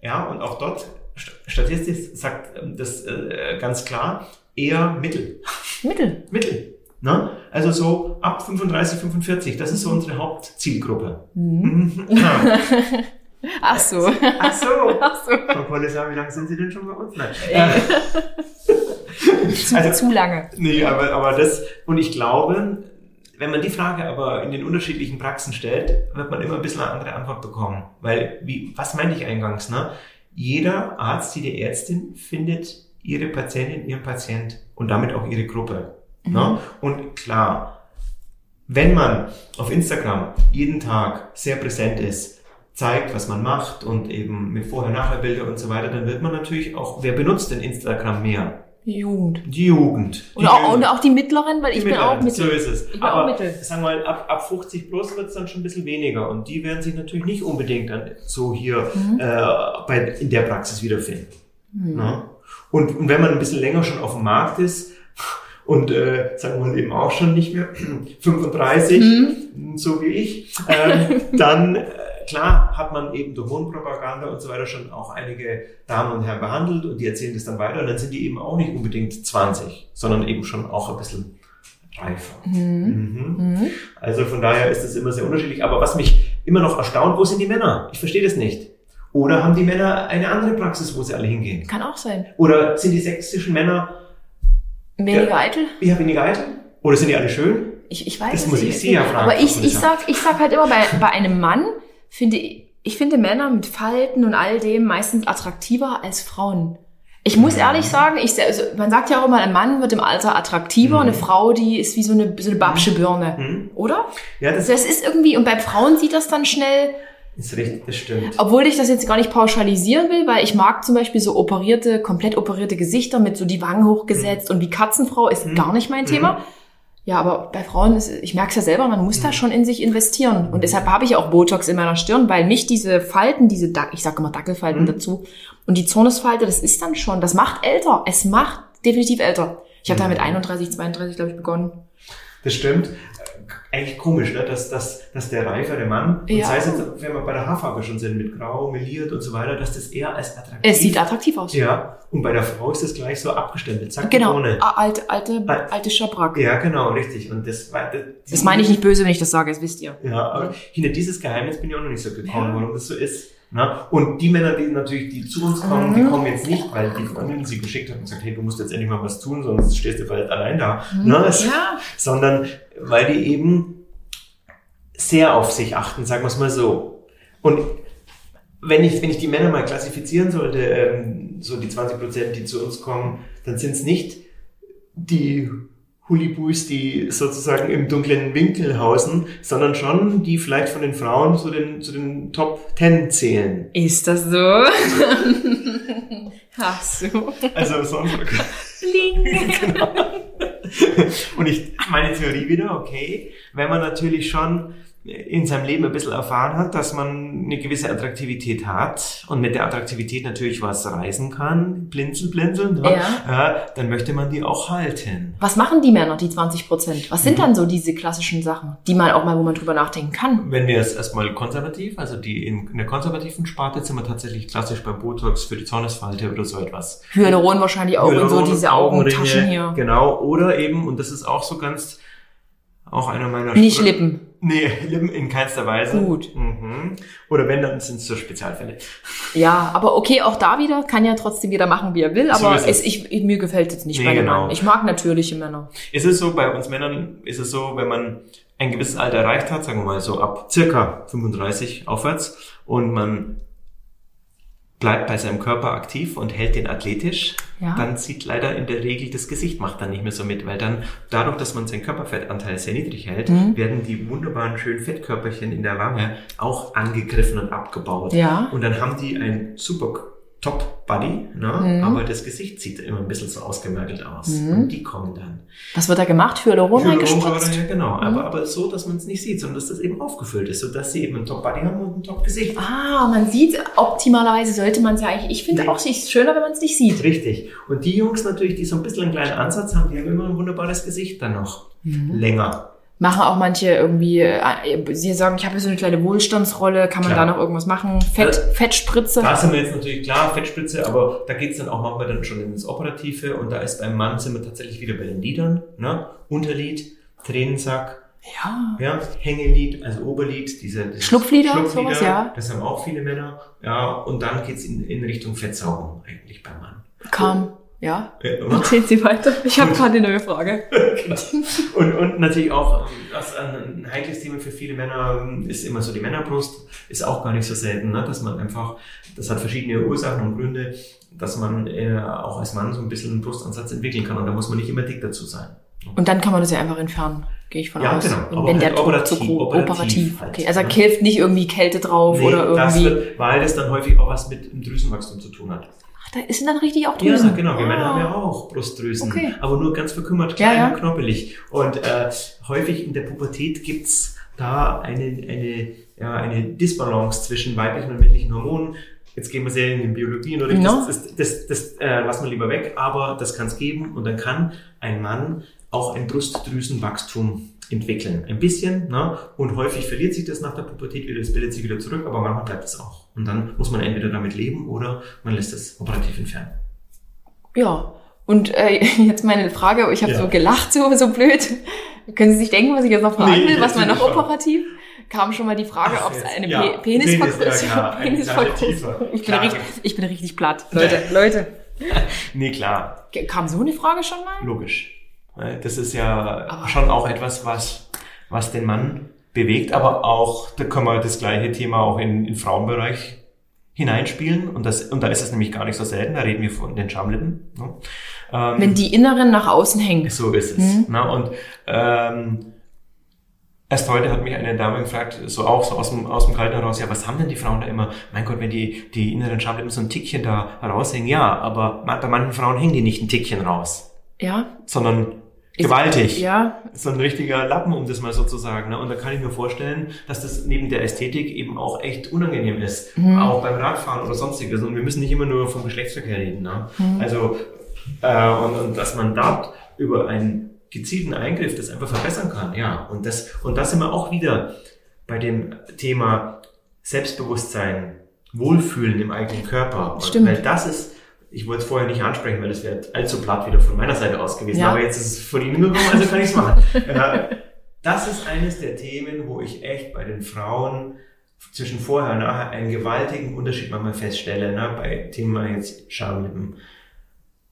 Ja, und auch dort, statistisch sagt ähm, das äh, ganz klar, eher Mittel. Mittel? Mittel. Ne? Also so ab 35, 45, das ist so unsere Hauptzielgruppe. Mhm. Ja. Ach so. Ach so. Ach so. Frau Kollesar, wie lange sind Sie denn schon bei uns? Nein. zu, also, zu lange. Nee, aber, aber das, und ich glaube, wenn man die Frage aber in den unterschiedlichen Praxen stellt, wird man immer ein bisschen eine andere Antwort bekommen. Weil, wie, was meinte ich eingangs, ne? Jeder Arzt, jede Ärztin findet ihre Patientin, ihren Patient und damit auch ihre Gruppe. Ne? Mhm. Ne? Und klar, wenn man auf Instagram jeden Tag sehr präsent ist, zeigt, was man macht und eben mit Vorher-Nachher-Bilder und so weiter, dann wird man natürlich auch, wer benutzt denn Instagram mehr? Die Jugend. Die Jugend. Die und, auch, und auch die mittleren, weil die ich bin auch mittel. So ist es. Ich bin Aber auch mittel. sagen wir mal, ab, ab 50 plus wird es dann schon ein bisschen weniger. Und die werden sich natürlich nicht unbedingt dann so hier mhm. äh, bei, in der Praxis wiederfinden. Mhm. Ja? Und, und wenn man ein bisschen länger schon auf dem Markt ist und äh, sagen wir mal eben auch schon nicht mehr 35, mhm. so wie ich, äh, dann äh, klar hat man eben durch Mundpropaganda und so weiter schon auch einige Damen und Herren behandelt und die erzählen das dann weiter und dann sind die eben auch nicht unbedingt 20, sondern eben schon auch ein bisschen reifer. Mhm. Mhm. Mhm. Also von daher ist es immer sehr unterschiedlich. Aber was mich immer noch erstaunt, wo sind die Männer? Ich verstehe das nicht. Oder haben die Männer eine andere Praxis, wo sie alle hingehen? Kann auch sein. Oder sind die sächsischen Männer weniger ja, eitel? Ja, weniger eitel. Oder sind die alle schön? Ich, ich weiß Das muss ich Sie ja fragen. Aber ich, ich, sag, ich sag halt immer, bei, bei einem Mann finde ich, ich finde Männer mit Falten und all dem meistens attraktiver als Frauen. Ich muss ehrlich sagen, ich, also man sagt ja auch immer, ein Mann wird im Alter attraktiver, Mhm. eine Frau, die ist wie so eine, so eine babsche Birne, Mhm. oder? Ja, das Das ist irgendwie, und bei Frauen sieht das dann schnell, ist richtig, das stimmt. obwohl ich das jetzt gar nicht pauschalisieren will, weil ich mag zum Beispiel so operierte, komplett operierte Gesichter mit so die Wangen hochgesetzt und wie Katzenfrau ist Mhm. gar nicht mein Thema. Ja, aber bei Frauen ist, ich merke es ja selber, man muss Mhm. da schon in sich investieren. Und deshalb habe ich auch Botox in meiner Stirn, weil mich diese Falten, diese, Dac- ich sage immer Dackelfalten Mhm. dazu, und die Zornesfalte, das ist dann schon, das macht älter. Es macht definitiv älter. Ich habe da mit 31, 32, glaube ich, begonnen. Das stimmt. Eigentlich komisch, ne? dass, dass, dass der reifere Mann, und Ja. sei es jetzt, wenn wir bei der Haarfarbe schon sind, mit grau, meliert und so weiter, dass das eher als attraktiv Es sieht attraktiv aus. Ja, und bei der Frau ist das gleich so abgestempelt. Zack, Genau, ohne. a- alte, alte, Al- alte Schabrack. Ja, genau, richtig. Und das war, Das meine ich nicht böse, wenn ich das sage, das wisst ihr. Ja, aber hinter dieses Geheimnis bin ich auch noch nicht so gekommen, Ja. warum das so ist. Na? Und die Männer, die natürlich, die zu uns kommen, Mhm. die kommen jetzt nicht, weil die Freundin sie geschickt hat und gesagt, hey, du musst jetzt endlich mal was tun, sonst stehst du vielleicht allein da. Na, es, Mhm. Ja, Sondern weil die eben sehr auf sich achten, sagen wir es mal so. Und wenn ich, wenn ich die Männer mal klassifizieren sollte, ähm, so die 20 Prozent, die zu uns kommen, dann sind es nicht die Hulibus, die sozusagen im dunklen Winkel hausen, sondern schon die vielleicht von den Frauen zu den, zu den Top 10 zählen. ist das so? Ach so. Also so Bling. genau. Und ich, meine Theorie wieder, okay, wenn man natürlich schon in seinem Leben ein bisschen erfahren hat, dass man eine gewisse Attraktivität hat und mit der Attraktivität natürlich was reisen kann, blinzel, blinzeln, ne? ja, dann möchte man die auch halten. Was machen die Männer, die 20 Prozent? Was Mhm. sind dann so diese klassischen Sachen, die man auch mal, wo man drüber nachdenken kann? Wenn wir jetzt erstmal konservativ, also die in, in der konservativen Sparte sind wir tatsächlich klassisch beim Botox für die Zornesfalte oder so etwas. Hyaluron wahrscheinlich auch und so Hyaluron, diese Augentaschen hier. Genau, oder eben, und das ist auch so ganz, auch einer meiner Nicht Sprü- Lippen. Nee, in keinster Weise. Gut. Mhm. Oder wenn, dann sind es so Spezialfälle. Ja, aber okay, auch da wieder kann ja trotzdem jeder machen, wie er will, So aber ist es. es, ich, ich, mir gefällt jetzt nicht Nee, meine genau. Meinung. Ich mag natürliche Männer. Ist es so, bei uns Männern ist es so, wenn man ein gewisses Alter erreicht hat, sagen wir mal so ab circa 35 aufwärts, und man bleibt bei seinem Körper aktiv und hält den athletisch, Ja. dann sieht leider in der Regel das Gesicht macht dann nicht mehr so mit, weil dann dadurch, dass man seinen Körperfettanteil sehr niedrig hält, Mhm. werden die wunderbaren schönen Fettkörperchen in der Wange auch angegriffen und abgebaut. Ja. Und dann haben die ein super Top Body, ne? Mhm. aber das Gesicht sieht immer ein bisschen so ausgemergelt aus. Mhm. Und die kommen dann. Was wird da gemacht? Hyaluron reingespritzt? ja, genau. Mhm. Aber, aber so, dass man es nicht sieht, sondern dass das eben aufgefüllt ist, sodass sie eben ein Top-Body haben und ein Top-Gesicht. Ah, man sieht, optimalerweise sollte man es ja eigentlich, ich finde Nee. auch, es ist schöner, wenn man es nicht sieht. Richtig. Und die Jungs natürlich, die so ein bisschen einen kleinen Ansatz haben, die haben immer ein wunderbares Gesicht dann noch. Mhm. Länger. Machen auch manche irgendwie, äh, sie sagen, ich habe hier so eine kleine Wohlstandsrolle, kann man Klar. da noch irgendwas machen? Fett, Also, Fettspritze? Da sind wir jetzt natürlich klar, Fettspritze, aber da geht's dann auch manchmal dann schon ins Operative und da ist beim Mann sind wir tatsächlich wieder bei den Lidern, ne? Unterlid, Tränensack, ja. ja, Hängelid, also Oberlid, diese, diese Schlupflider, sowas, ja. Das haben auch viele Männer, ja, und dann geht's in, in Richtung Fettsaugung eigentlich beim Mann. Kam. Ja. Ja? Erzählen Sie weiter. Ich habe gerade eine neue Frage. Und, und natürlich auch, was ein heikles Thema für viele Männer ist immer so die Männerbrust, ist auch gar nicht so selten, ne? dass man einfach, das hat verschiedene Ursachen und Gründe, dass man äh, auch als Mann so ein bisschen einen Brustansatz entwickeln kann und da muss man nicht immer dick dazu sein. Und dann kann man das ja einfach entfernen, gehe ich von Ja, aus. genau. Wenn, Aber wenn der halt Druck operativ, zu groß operativ operativ. halt, okay. Also da ne? hilft nicht irgendwie Kälte drauf Nee, oder das irgendwie. wird, weil das dann häufig auch was mit dem Drüsenwachstum zu tun hat. Da ist dann richtig auch Drüsen. Ja, genau. Wir Männer Ah. haben ja auch Brustdrüsen, Okay. aber nur ganz verkümmert, Ja, klein ja. und knoppelig. Und äh, häufig in der Pubertät gibt's da eine, eine, ja, eine Disbalance zwischen weiblichen und männlichen Hormonen. Jetzt gehen wir sehr in die Biologie oder No. das, das, das, das äh, lassen wir lieber weg, aber das kann es geben und dann kann ein Mann auch ein Brustdrüsenwachstum entwickeln. Ein bisschen, ne? Und häufig verliert sich das nach der Pubertät wieder, es bildet sich wieder zurück, aber manchmal bleibt es auch. Und dann muss man entweder damit leben oder man lässt es operativ entfernen. Ja. Und äh, jetzt meine Frage, ich habe Ja. so gelacht, so, so blöd. Können Sie sich denken, was ich jetzt noch fragen Nee, will? Was man noch operativ? Kam schon mal die Frage, ob es eine Ja, Pe Penisvergrößerung Penis, ja. Tiefe. Ich bin, richtig, ich bin richtig platt. Leute, Leute. Nee, klar, Kam so eine Frage schon mal? logisch. Weil Das ist ja Aber- schon auch etwas, was, was den Mann bewegt, aber auch, da können wir das gleiche Thema auch in, in Frauenbereich hineinspielen und das und da ist es nämlich gar nicht so selten, da reden wir von den Schamlippen. Ne? Ähm, Wenn die inneren nach außen hängen. So ist es. Mhm. Ne? Und ähm, Erst heute hat mich eine Dame gefragt, so auch so aus dem, aus dem Kalten heraus, ja, was haben denn die Frauen da immer? Mein Gott, wenn die, die inneren Schamlippen so ein Tickchen da raushängen, ja, aber bei manchen Frauen hängen die nicht ein Tickchen raus. Ja. Sondern gewaltig. Ja. So ein richtiger Lappen, um das mal so zu sagen. Ne? Und da kann ich mir vorstellen, dass das neben der Ästhetik eben auch echt unangenehm ist. Mhm. Auch beim Radfahren oder sonstiges. Und wir müssen nicht immer nur vom Geschlechtsverkehr reden. Ne? Mhm. Also, äh, und, und dass man dort über ein gezielten Eingriff das einfach verbessern kann. Ja, und das, und das sind wir auch wieder bei dem Thema Selbstbewusstsein, Wohlfühlen im eigenen Körper. Stimmt. Weil das ist, ich wollte es vorher nicht ansprechen, weil das wäre allzu platt wieder von meiner Seite aus gewesen. Ja. Aber jetzt ist es von Ihnen gekommen, also kann ich es machen. das ist eines der Themen, wo ich echt bei den Frauen zwischen vorher und nachher einen gewaltigen Unterschied manchmal feststelle, ne, bei Thema jetzt Schamlippen.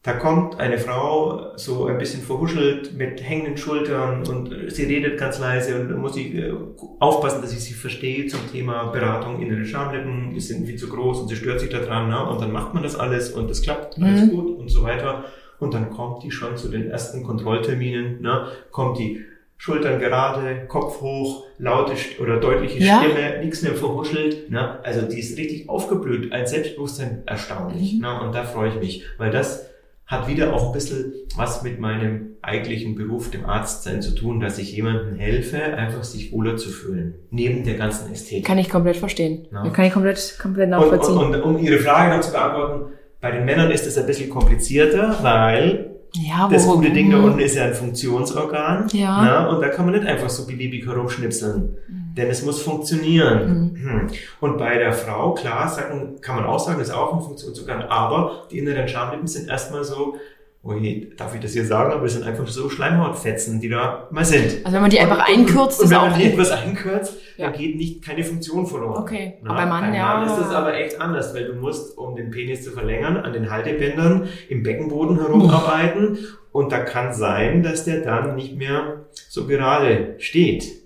Da kommt eine Frau so ein bisschen verhuschelt mit hängenden Schultern und sie redet ganz leise und da muss ich äh, aufpassen, dass ich sie verstehe zum Thema Beratung innere Schamlippen, die sind viel zu groß und sie stört sich daran ne? und dann macht man das alles und es klappt alles mhm. gut und so weiter und dann kommt die schon zu den ersten Kontrollterminen, ne? kommt die Schultern gerade, Kopf hoch, laute oder deutliche ja. Stimme, nichts mehr verhuschelt. Ne? Also die ist richtig aufgeblüht, ein Selbstbewusstsein erstaunlich. Mhm. Ne? Und da freue ich mich, weil das hat wieder auch ein bisschen was mit meinem eigentlichen Beruf, dem Arztsein zu tun, dass ich jemandem helfe, einfach sich wohler zu fühlen. Neben der ganzen Ästhetik. Kann ich komplett verstehen. Ja. Kann ich komplett, komplett nachvollziehen. Und, und, und um Ihre Frage noch zu beantworten, bei den Männern ist es ein bisschen komplizierter, weil ja, das gute Ding da unten ist ja ein Funktionsorgan. Ja. Ne? Und da kann man nicht einfach so beliebig herumschnipseln. Mhm. Denn es muss funktionieren. Mhm. Hm. Und bei der Frau, klar, sagen, kann man auch sagen, ist auch ein Funktionsorgan. Aber die inneren Schamlippen sind erstmal so, oh je, darf ich das hier sagen, aber es sind einfach so Schleimhautfetzen, die da mal sind. Also wenn man die einfach und, einkürzt, und, und wenn man die etwas einkürzt, ja. dann geht nicht keine Funktion verloren. Okay, Na, aber Mann, ja. Mann ist das aber echt anders, weil du musst, um den Penis zu verlängern, an den Haltebändern im Beckenboden herumarbeiten und da kann sein, dass der dann nicht mehr so gerade steht.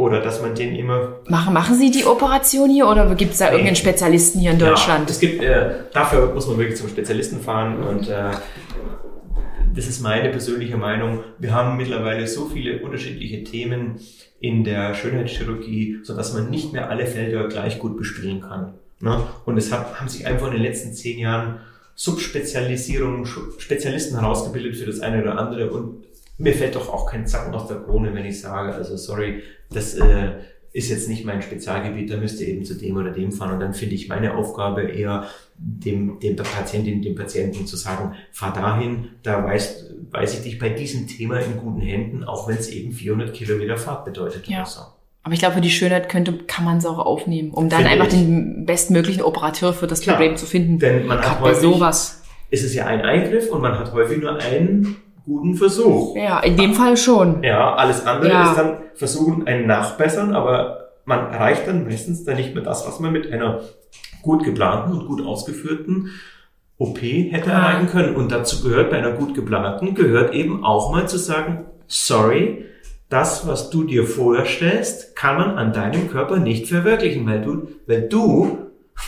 Oder dass man den immer. Machen, machen Sie die Operation hier oder gibt es da nee. irgendeinen Spezialisten hier in Deutschland? Ja, es gibt, äh, dafür muss man wirklich zum Spezialisten fahren und äh, das ist meine persönliche Meinung. Wir haben mittlerweile so viele unterschiedliche Themen in der Schönheitschirurgie, so dass man nicht mehr alle Felder gleich gut bespielen kann. Ne? Und es haben sich einfach in den letzten zehn Jahren Subspezialisierungen, Spezialisten herausgebildet für das eine oder andere und mir fällt doch auch kein Zacken aus der Krone, wenn ich sage, also sorry, das äh, ist jetzt nicht mein Spezialgebiet, da müsst ihr eben zu dem oder dem fahren. Und dann finde ich meine Aufgabe eher, dem, dem Patientin, dem Patienten zu sagen, fahr dahin, da weiß, weiß ich dich bei diesem Thema in guten Händen, auch wenn es eben 400 Kilometer Fahrt bedeutet ja. oder so. Aber ich glaube, für die Schönheit könnte, kann man es auch aufnehmen, um dann Finde einfach ich. den bestmöglichen Operateur für das Klar, Problem zu finden. Denn man hat häufig, sowas. ist es ja ein Eingriff und man hat häufig nur einen guten Versuch. Ja, in dem Fall schon. Ja, alles andere ja. ist dann versuchen, ein Nachbessern, aber man erreicht dann meistens dann nicht mehr das, was man mit einer gut geplanten und gut ausgeführten OP hätte ah. erreichen können. Und dazu gehört bei einer gut geplanten, gehört eben auch mal zu sagen, sorry, das, was du dir vorstellst, kann man an deinem Körper nicht verwirklichen, weil du, weil du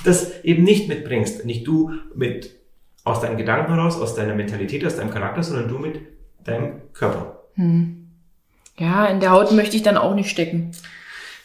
das eben nicht mitbringst. Nicht du mit aus deinen Gedanken heraus, aus deiner Mentalität, aus deinem Charakter, sondern du mit deinem Körper. Hm. Ja, in der Haut möchte ich dann auch nicht stecken.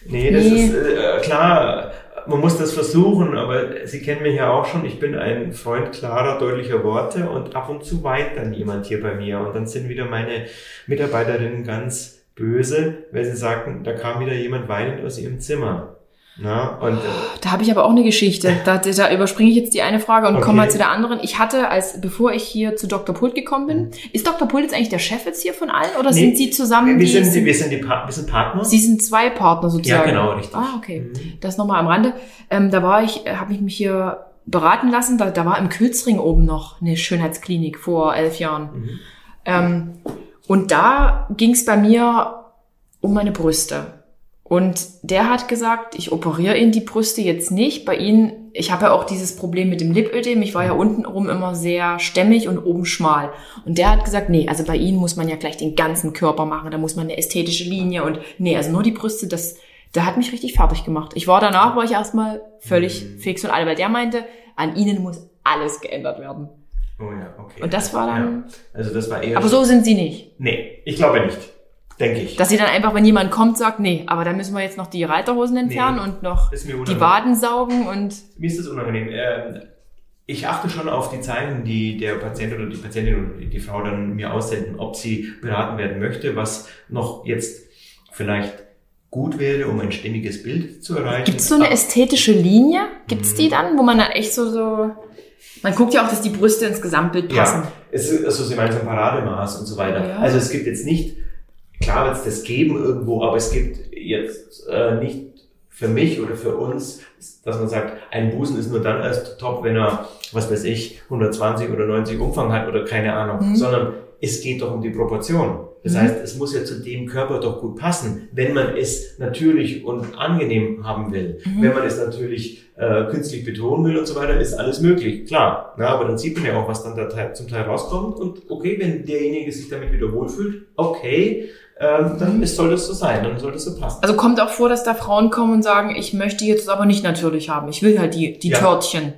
Nee, das nee. ist äh, klar, man muss das versuchen, aber Sie kennen mich ja auch schon, ich bin ein Freund klarer, deutlicher Worte und ab und zu weint dann jemand hier bei mir und dann sind wieder meine Mitarbeiterinnen ganz böse, weil sie sagten, da kam wieder jemand weinend aus ihrem Zimmer. Na, und, äh, da habe ich aber auch eine Geschichte. Da, da überspringe ich jetzt die eine Frage und okay. komme mal zu der anderen. Ich hatte, als bevor ich hier zu Dr. Pult gekommen bin, mhm. ist Dr. Pult jetzt eigentlich der Chef jetzt hier von allen oder nee, sind Sie zusammen? Wir, sind, die, wir, sind die pa wir sind Partner. Sie sind zwei Partner sozusagen. Ja, genau, richtig. Ah, okay. Mhm. Das nochmal am Rande. Ähm, da war ich, äh, habe ich mich hier beraten lassen. Da, da war im Külzring oben noch eine Schönheitsklinik vor elf Jahren. Mhm. Ähm, und da ging es bei mir um meine Brüste. Und der hat gesagt, ich operiere ihn die Brüste jetzt nicht. Bei ihnen, ich habe ja auch dieses Problem mit dem Lipödem. Ich war ja untenrum immer sehr stämmig und oben schmal. Und der hat gesagt, nee, also bei ihnen muss man ja gleich den ganzen Körper machen. Da muss man eine ästhetische Linie und nee, also nur die Brüste, das, der hat mich richtig fertig gemacht. Ich war danach, war ich erstmal völlig fix und alle, weil der meinte, an ihnen muss alles geändert werden. Oh ja, okay. Und das war dann. Ja. Also das war eher. Aber so sind sie nicht. Nee, ich glaube nicht. Denke ich. Dass sie dann einfach, wenn jemand kommt, sagt, nee, aber dann müssen wir jetzt noch die Reiterhosen entfernen nee, und noch die Waden saugen und. Mir ist das unangenehm. Ähm, ich achte schon auf die Zeichen, die der Patient oder die Patientin oder die Frau dann mir aussenden, ob sie beraten werden möchte, was noch jetzt vielleicht gut wäre, um ein stimmiges Bild zu erreichen. Gibt es so eine ästhetische Linie? Gibt es die mhm. dann, wo man dann echt so, so man guckt ja auch, dass die Brüste ins Gesamtbild passen. Ja, es ist, also Sie meinen so ein Parademaß und so weiter. Ja. Also es gibt jetzt nicht, klar wird es das geben irgendwo, aber es gibt jetzt äh, nicht für mich oder für uns, dass man sagt, ein Busen ist nur dann erst top, wenn er, was weiß ich, 120 oder 90 Umfang hat oder keine Ahnung, mhm. sondern es geht doch um die Proportion. Das mhm. heißt, es muss ja zu dem Körper doch gut passen, wenn man es natürlich und angenehm haben will. Mhm. Wenn man es natürlich äh, künstlich betonen will und so weiter, ist alles möglich, klar. Na, aber dann sieht man ja auch, was dann da zum Teil rauskommt. Und okay, wenn derjenige sich damit wieder wohlfühlt, okay, ähm, dann ist, soll das so sein, dann soll das so passen. Also kommt auch vor, dass da Frauen kommen und sagen, ich möchte jetzt aber nicht natürlich haben, ich will halt die, die ja. Törtchen.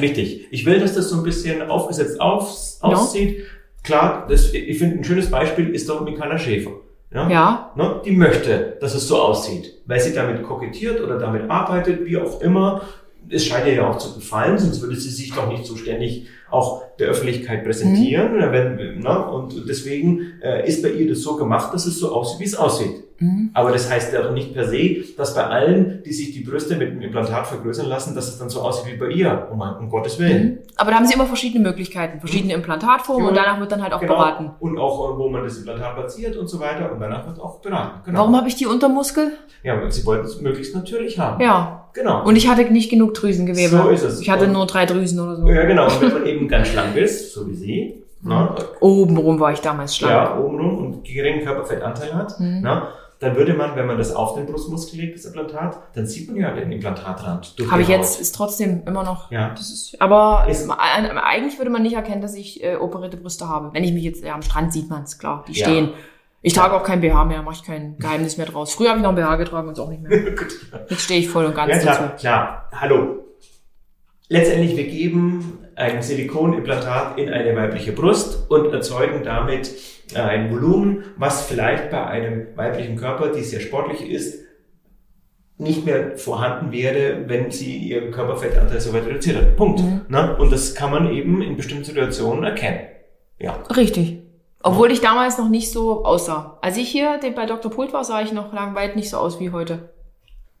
Richtig. Ich will, dass das so ein bisschen aufgesetzt auf, aussieht. Ja. Klar, das, ich finde, ein schönes Beispiel ist doch Michaela Schäfer. Ja. ja. Ne, die möchte, dass es so aussieht, weil sie damit kokettiert oder damit arbeitet, wie auch immer. Es scheint ihr ja auch zu gefallen, sonst würde sie sich doch nicht so ständig auch der Öffentlichkeit präsentieren. Mhm. Wenn, ne, und deswegen äh, ist bei ihr das so gemacht, dass es so aussieht, wie es aussieht. Mhm. Aber das heißt ja nicht per se, dass bei allen, die sich die Brüste mit dem Implantat vergrößern lassen, dass es dann so aussieht wie bei ihr. Um, um Gottes Willen. Mhm. Aber da haben sie immer verschiedene Möglichkeiten, verschiedene mhm. Implantatformen ja. und danach wird dann halt auch genau. beraten. Und auch, wo man das Implantat platziert und so weiter und danach wird auch beraten. Genau. Warum habe ich die Untermuskel? Ja, weil sie wollten es möglichst natürlich haben. Ja. Genau. Und ich hatte nicht genug Drüsengewebe. So ist es. Ich hatte und nur drei Drüsen oder so. Ja, genau. Und wenn man eben ganz schlank ist, so wie sie, na, obenrum war ich damals schlank. Ja, obenrum und geringen Körperfettanteil hat, mhm. na, dann würde man, wenn man das auf den Brustmuskel legt, das Implantat, dann sieht man ja den Implantatrand. Habe ich jetzt, ist trotzdem immer noch. Ja. Das ist, aber ist, eigentlich würde man nicht erkennen, dass ich äh, operierte Brüste habe. Wenn ich mich jetzt, ja, am Strand sieht man es, klar, die ja. stehen. Ich trage auch kein BH mehr, mache ich kein Geheimnis mehr draus. Früher habe ich noch ein BH getragen und auch nicht mehr. Jetzt stehe ich voll und ganz ja, klar, dazu. Klar, hallo. Letztendlich, wir geben ein Silikonimplantat in eine weibliche Brust und erzeugen damit äh, ein Volumen, was vielleicht bei einem weiblichen Körper, die sehr sportlich ist, nicht mehr vorhanden wäre, wenn sie ihren Körperfettanteil so weit reduziert hat. Punkt. Mhm. Na? Und das kann man eben in bestimmten Situationen erkennen. Ja. Richtig. Obwohl ich damals noch nicht so aussah. Als ich hier bei Dr. Pult war, sah ich noch lang weit nicht so aus wie heute.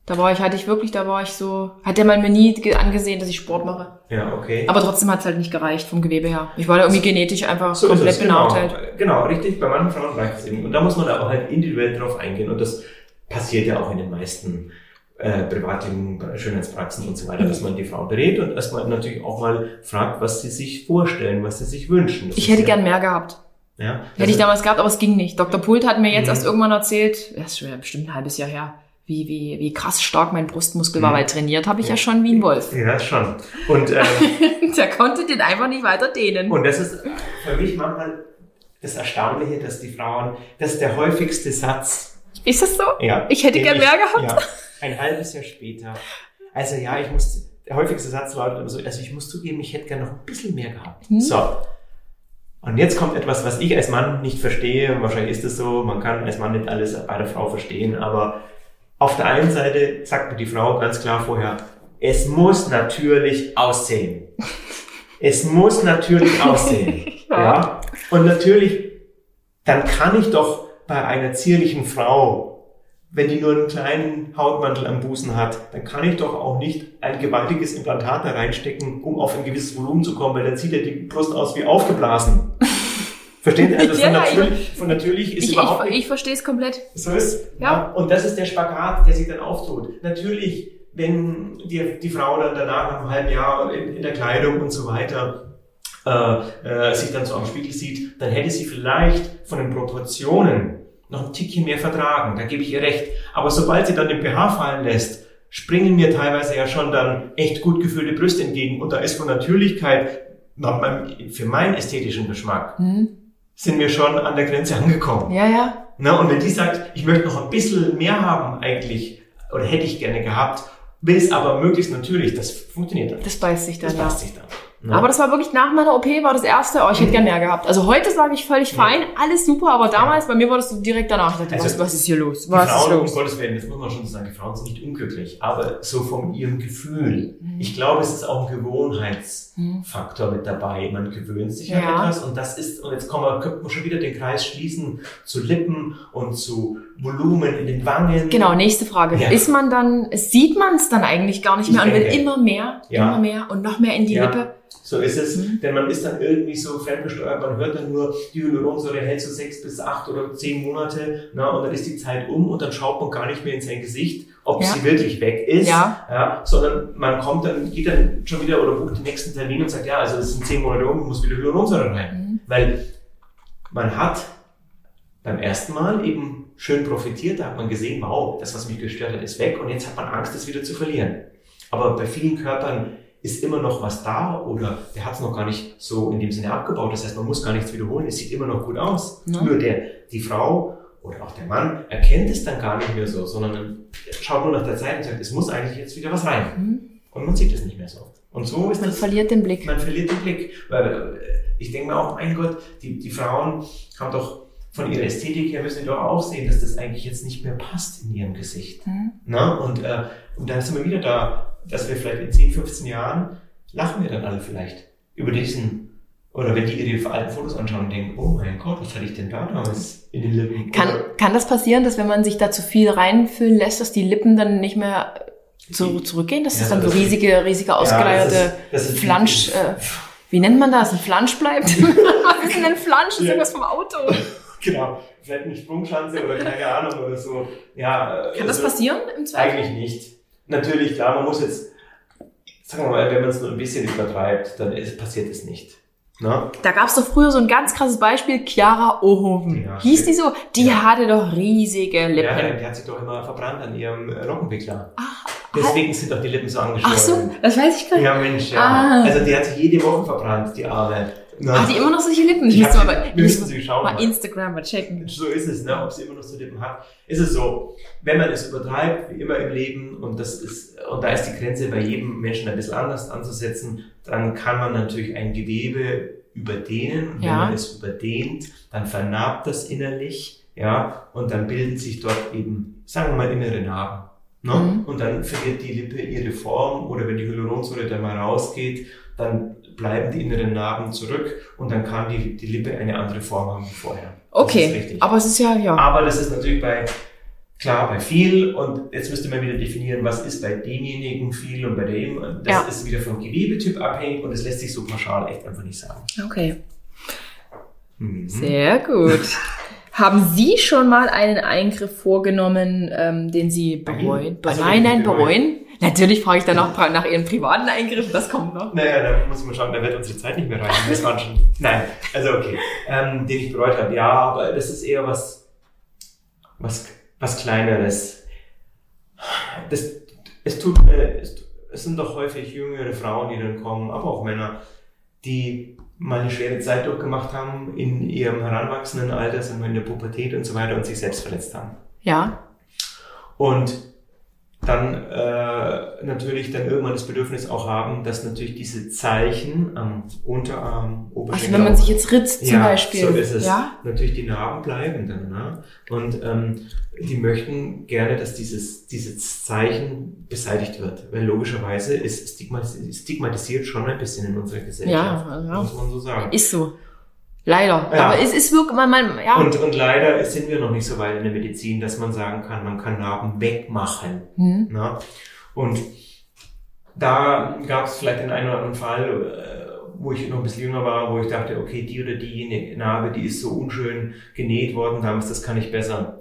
Da war ich, hatte ich wirklich, da war ich so, hat der mal mir nie angesehen, dass ich Sport mache. Ja, okay. Aber trotzdem hat es halt nicht gereicht vom Gewebe her. Ich war da irgendwie genetisch einfach so komplett benachteiligt. Genau, genau, richtig. Bei manchen Frauen reicht es eben. Und da muss man da auch halt individuell drauf eingehen. Und das passiert ja auch in den meisten äh, privaten Schönheitspraxen und so weiter, dass man die Frau berät und erstmal natürlich auch mal fragt, was sie sich vorstellen, was sie sich wünschen. Das ich hätte ja, gern mehr gehabt. Ja, Hätte ich damals gehabt, aber es ging nicht. Dr. Pult hat mir jetzt mhm. erst irgendwann erzählt, das ist schon bestimmt ein halbes Jahr her, wie, wie, wie krass stark mein Brustmuskel war, mhm. weil trainiert habe ich ja schon wie ein Wolf. Ja, schon. Und äh, der konnte den einfach nicht weiter dehnen. Und das ist für mich manchmal das Erstaunliche, dass die Frauen, das ist der häufigste Satz. Ist das so? Ja. Ich hätte gern mehr gehabt. Ja, ein halbes Jahr später. Also ja, ich muss, der häufigste Satz lautet immer so, also ich muss zugeben, ich hätte gern noch ein bisschen mehr gehabt. Hm. So. Und jetzt kommt etwas, was ich als Mann nicht verstehe. Wahrscheinlich ist es so, man kann als Mann nicht alles bei der Frau verstehen, aber auf der einen Seite sagt mir die Frau ganz klar vorher, es muss natürlich aussehen. Es muss natürlich aussehen. ja. ja. Und natürlich, dann kann ich doch bei einer zierlichen Frau wenn die nur einen kleinen Hautmantel am Busen hat, dann kann ich doch auch nicht ein gewaltiges Implantat da reinstecken, um auf ein gewisses Volumen zu kommen, weil dann sieht ja die Brust aus wie aufgeblasen. Verstehen Sie? Also von, ja, natürlich, von natürlich ist ich, überhaupt ich, ich verstehe es komplett. So ist. Ja. ja. Und das ist der Spagat, der sich dann auftut. Natürlich, wenn die, die Frau dann danach nach einem halben Jahr in, in der Kleidung und so weiter äh, äh, sich dann so am Spiegel sieht, dann hätte sie vielleicht von den Proportionen noch ein Tickchen mehr vertragen, da gebe ich ihr recht. Aber sobald sie dann den BH fallen lässt, springen mir teilweise ja schon dann echt gut gefüllte Brüste entgegen. Und da ist von Natürlichkeit, für meinen ästhetischen Geschmack, mhm. Sind wir schon an der Grenze angekommen. Ja, ja. Na, und wenn die sagt, ich möchte noch ein bisschen mehr haben eigentlich, oder hätte ich gerne gehabt, will es aber möglichst natürlich, das funktioniert dann. Das beißt sich dann. Das beißt sich dann. Ja. Aber das war wirklich nach meiner OP war das erste, oh, ich hätte gern mehr gehabt. Also heute sage ich völlig fein, alles super, aber damals, bei mir war das so direkt danach. Ich dachte, Also, was, was ist hier los? Die Was Frauen, ist um los? Gottes Willen, das muss man schon sagen, die Frauen sind nicht unglücklich, aber so von ihrem Gefühl. Ich glaube, es ist auch ein Gewohnheitsfaktor mit dabei. Man gewöhnt sich an Ja. etwas und das ist, und jetzt kommen wir, könnten wir schon wieder den Kreis schließen zu Lippen und zu Volumen in den Wangen. Genau, nächste Frage. Ja. Ist man dann, sieht man es dann eigentlich gar nicht Ich mehr und will denke. immer mehr, Ja. immer mehr und noch mehr in die Ja. Lippe? So ist es, Mhm. denn man ist dann irgendwie so fremdgesteuert, man hört dann nur, die Hyaluronsäure hält so sechs bis acht oder zehn Monate, na, und dann ist die Zeit um und dann schaut man gar nicht mehr in sein Gesicht, ob Ja. sie wirklich weg ist, Ja. sondern man kommt dann, geht dann schon wieder oder bucht den nächsten Termin und sagt, ja, also es sind zehn Monate um, muss wieder Hyaluronsäure rein. Mhm. Weil man hat beim ersten Mal eben schön profitiert, da hat man gesehen, wow, das, was mich gestört hat, ist weg und jetzt hat man Angst, es wieder zu verlieren. Aber bei vielen Körpern ist immer noch was da oder der hat es noch gar nicht so in dem Sinne abgebaut. Das heißt, man muss gar nichts wiederholen. Es sieht immer noch gut aus. Ja. Nur der, die Frau oder auch der Mann erkennt es dann gar nicht mehr so, sondern schaut nur nach der Zeit und sagt, es muss eigentlich jetzt wieder was rein. Mhm. Und man sieht es nicht mehr so. Und so ist Man das verliert den Blick. man verliert den Blick. Weil äh, ich denke mir auch, mein Gott, die, die Frauen haben doch von ihrer Ästhetik her müssen die doch auch sehen, dass das eigentlich jetzt nicht mehr passt in ihrem Gesicht. Mhm. Na? Und, äh, und dann sind wir wieder da, dass wir vielleicht in 10, 15 Jahren lachen wir dann alle vielleicht über diesen, oder wenn die ihre alten Fotos anschauen und denken, oh mein Gott, was hatte ich denn da damals in den Lippen? Kann, Oder- kann das passieren, dass wenn man sich da zu viel reinfüllen lässt, dass die Lippen dann nicht mehr so zurückgehen? Dass Ja, das dann so das riesige, riesige Ja, ausgeleierte das das ist- Flansch, äh, wie nennt man das? Ein Flansch bleibt? Was ist denn ein Flansch? Das ist Ja. irgendwas vom Auto. Genau, vielleicht eine Sprungschanze oder keine Ahnung oder so. Ja, Kann das also- passieren im Zweifel? Eigentlich nicht. Natürlich, klar, man muss jetzt, sagen wir mal, wenn man es nur ein bisschen übertreibt, dann ist, passiert es nicht. Na? Da gab es doch früher so ein ganz krasses Beispiel, Chiara Ohoven. Ja, Hieß die so? Die Ja. hatte doch riesige Ja, Lippen. die hat sich doch immer verbrannt an ihrem äh, Lockenwickler. Ach, Deswegen sind doch die Lippen so angeschwollen. ach so, das weiß ich gar nicht. Ja, Mensch, ja. Ah. Also die hat sich jede Woche verbrannt, die Arme. Na, Hat die immer noch solche Lippen? Ich müsste mal, bei, wir müssen sie schauen. mal mal. Instagram mal checken. So ist es, ne? ob sie immer noch so Lippen hat. Ist es so, wenn man es übertreibt, wie immer im Leben, und das ist, und da ist die Grenze bei jedem Menschen ein bisschen anders anzusetzen, dann kann man natürlich ein Gewebe überdehnen. Und wenn Ja. man es überdehnt, dann vernarbt das innerlich, ja, und dann bilden sich dort eben, sagen wir mal, innere Narben. Ne? Mhm. Und dann verliert die Lippe ihre Form, oder wenn die Hyaluronsäure dann mal rausgeht, dann bleiben die inneren Narben zurück und dann kann die, die Lippe eine andere Form haben wie vorher. Das Okay, aber es ist ja, ja. Aber das ist natürlich bei, klar, bei viel und jetzt müsste man wieder definieren, was ist bei demjenigen viel und bei dem. Das Ja. ist wieder vom Gewebetyp abhängig und es lässt sich so pauschal echt einfach nicht sagen. Okay. Mhm. Sehr gut. Haben Sie schon mal einen Eingriff vorgenommen, ähm, den Sie bereuen? Ach so, nein, nein, bereuen. Natürlich frage ich dann auch nach Ihren privaten Eingriffen, das kommt noch. Naja, da muss man schauen, da wird unsere Zeit nicht mehr rein. Das waren schon. Nein, also okay. Ähm, den ich bereut habe, ja, aber das ist eher was, was, was Kleineres. Das, es tut, äh, es, es sind doch häufig jüngere Frauen, die dann kommen, aber auch Männer, die mal eine schwere Zeit durchgemacht haben in ihrem heranwachsenden Alter, sind wir in der Pubertät und so weiter und sich selbst verletzt haben. Ja. Und dann äh, natürlich dann irgendwann das Bedürfnis auch haben, dass natürlich diese Zeichen am Unterarm, Oberschenkel, Also wenn man sich jetzt ritzt zum ja, Beispiel. so ist es. Ja? Natürlich die Narben bleiben dann. Ne? Und ähm, die möchten gerne, dass dieses, dieses Zeichen beseitigt wird. Weil logischerweise ist stigmatisiert, stigmatisiert schon ein bisschen in unserer Gesellschaft. Ja, ja. Muss man so sagen. Ist so. Leider. Ja. Aber es ist wirklich, man, man, ja. Und, und leider sind wir noch nicht so weit in der Medizin, dass man sagen kann, man kann Narben wegmachen. hm. Na? Und da gab es vielleicht den einen oder anderen Fall, äh, wo ich noch ein bisschen jünger war, wo ich dachte, okay, die oder diejenige Narbe, die ist so unschön genäht worden damals, das kann ich besser.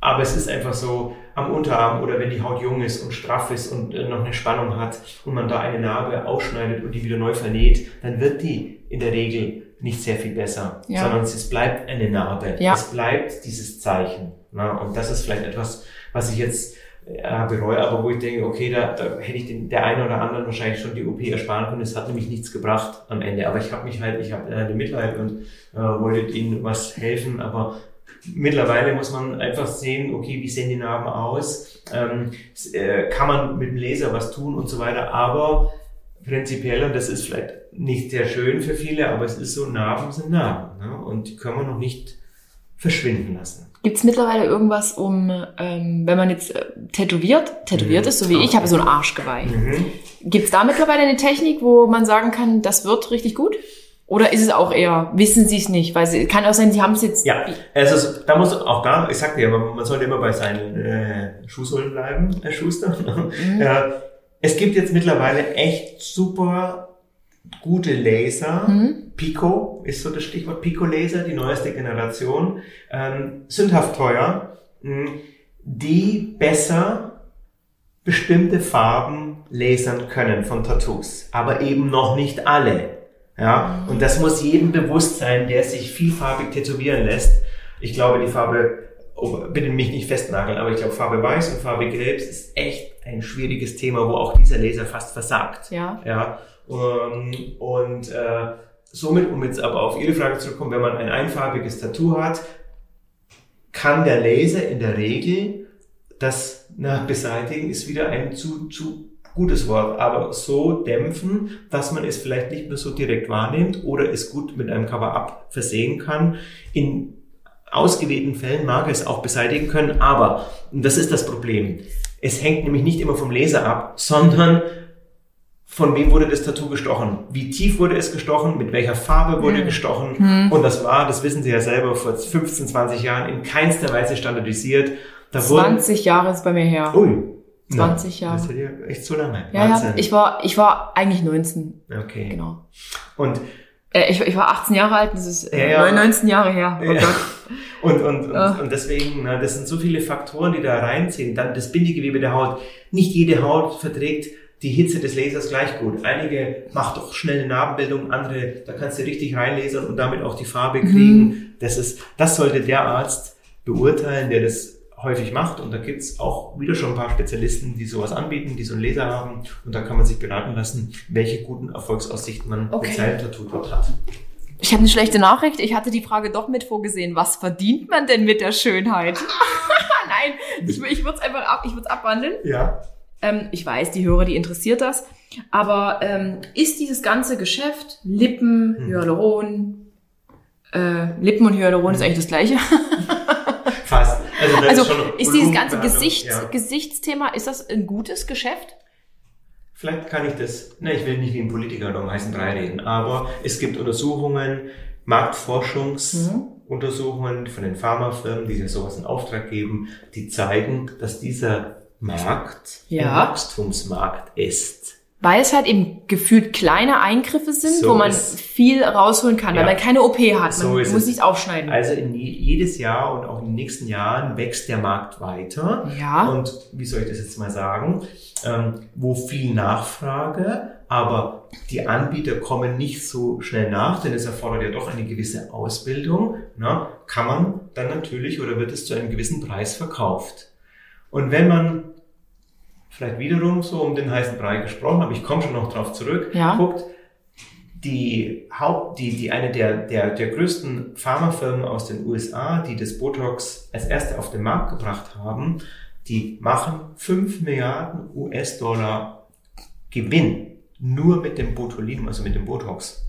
Aber es ist einfach so, am Unterarm oder wenn die Haut jung ist und straff ist und äh, noch eine Spannung hat und man da eine Narbe ausschneidet und die wieder neu vernäht, dann wird die in der Regel nicht sehr viel besser, Ja. sondern es bleibt eine Narbe. Ja. Es bleibt dieses Zeichen. Na? Und das ist vielleicht etwas, was ich jetzt äh, bereue, aber wo ich denke, okay, da, da hätte ich den, der einen oder anderen wahrscheinlich schon die OP ersparen können. Es hat nämlich nichts gebracht am Ende. Aber ich habe mich halt, ich habe äh, Mitleid und äh, wollte ihnen was helfen, aber Mittlerweile muss man einfach sehen, okay, wie sehen die Narben aus? Ähm, äh, kann man mit dem Laser was tun und so weiter. Aber prinzipiell, und das ist vielleicht nicht sehr schön für viele, aber es ist so, Narben sind Narben. Ne? Und die können wir noch nicht verschwinden lassen. Gibt es mittlerweile irgendwas, um, ähm, wenn man jetzt äh, tätowiert, tätowiert mhm. ist, so wie ich, habe so ein Arschgeweih. Mhm. Gibt es da mittlerweile eine Technik, wo man sagen kann, das wird richtig gut? Oder ist es auch eher, wissen Sie es nicht? Weil sie, kann auch sein, Sie haben es jetzt. Ja, also da muss auch da, ich sagte ja, man, man sollte immer bei seinen äh, Schuhsohlen bleiben, Herr Schuster. Mhm. ja, es gibt jetzt mittlerweile echt super gute Laser. Mhm. Pico ist so das Stichwort Pico Laser, die neueste Generation. Ähm, sündhaft teuer, mh, die besser bestimmte Farben lasern können von Tattoos, aber eben noch nicht alle. Ja, und das muss jedem bewusst sein, der sich vielfarbig tätowieren lässt. Ich glaube, die Farbe, oh, bitte mich nicht festnageln, aber ich glaube, Farbe Weiß und Farbe Gelb ist echt ein schwieriges Thema, wo auch dieser Laser fast versagt. Ja. Ja. Und, und äh, somit, um jetzt aber auf Ihre Frage zurückzukommen, wenn man ein einfarbiges Tattoo hat, kann der Laser in der Regel das na, beseitigen, ist wieder ein zu, zu gutes Wort, aber so dämpfen, dass man es vielleicht nicht mehr so direkt wahrnimmt oder es gut mit einem Cover-up versehen kann. In ausgewählten Fällen mag es auch beseitigen können, aber, und das ist das Problem, es hängt nämlich nicht immer vom Laser ab, sondern von wem wurde das Tattoo gestochen? Wie tief wurde es gestochen? Mit welcher Farbe wurde hm. gestochen? Hm. Und das war, das wissen Sie ja selber, vor 15, 20 Jahren in keinster Weise standardisiert. Da 20 Jahre ist bei mir her. Ui, 20 Jahre. Das ist ja echt zu lange. Ja, Wahnsinn. ja. Ich war, ich war eigentlich 19. Okay. Genau. Und äh, ich, ich war 18 Jahre alt, das ist äh, ja, ja. 19 Jahre her. Oh ja. Und, und, und, und deswegen, na, das sind so viele Faktoren, die da reinziehen. Dann das Bindegewebe der Haut. Nicht jede Haut verträgt die Hitze des Lasers gleich gut. Einige macht doch schnelle Narbenbildung, andere, da kannst du richtig reinlasern und damit auch die Farbe kriegen. Mhm. Das ist, das sollte der Arzt beurteilen, der das häufig macht. Und da gibt's auch wieder schon ein paar Spezialisten, die sowas anbieten, die so einen Laser haben. Und da kann man sich beraten lassen, welche guten Erfolgsaussichten man okay. mit seinem Tattoo dort hat. Ich habe eine schlechte Nachricht. Ich hatte die Frage doch mit vorgesehen. Was verdient man denn mit der Schönheit? Nein, ich, ich würde es einfach ab, ich würde abwandeln. Ja. Ähm, ich weiß, die Hörer, die interessiert das. Aber ähm, ist dieses ganze Geschäft Lippen, hm. Hyaluron, äh, Lippen und Hyaluron hm. ist eigentlich das gleiche? Also, also ist, ist dieses ganze Gesicht, ja. Gesichtsthema, ist das ein gutes Geschäft? Vielleicht kann ich das, ne, ich will nicht wie ein Politiker oder um heißen Brei reden, aber es gibt Untersuchungen, Marktforschungsuntersuchungen von den Pharmafirmen, die sich sowas in Auftrag geben, die zeigen, dass dieser Markt ja. ein Wachstumsmarkt ist. Weil es halt eben gefühlt kleine Eingriffe sind, so wo man viel rausholen kann, ja. weil man keine OP hat. Man so muss nichts aufschneiden. Also in jedes Jahr und auch in den nächsten Jahren wächst der Markt weiter. Ja. Und wie soll ich das jetzt mal sagen? Ähm, wo viel Nachfrage, aber die Anbieter kommen nicht so schnell nach, denn es erfordert ja doch eine gewisse Ausbildung. Na, kann man dann natürlich oder wird es zu einem gewissen Preis verkauft? Und wenn man vielleicht wiederum so um den heißen Brei gesprochen, aber ich komme schon noch drauf zurück, ja. guckt, die Haupt, die, die eine der, der, der größten Pharmafirmen aus den USA, die das Botox als erste auf den Markt gebracht haben, die machen 5 Milliarden US-Dollar Gewinn nur mit dem Botulinum, also mit dem Botox.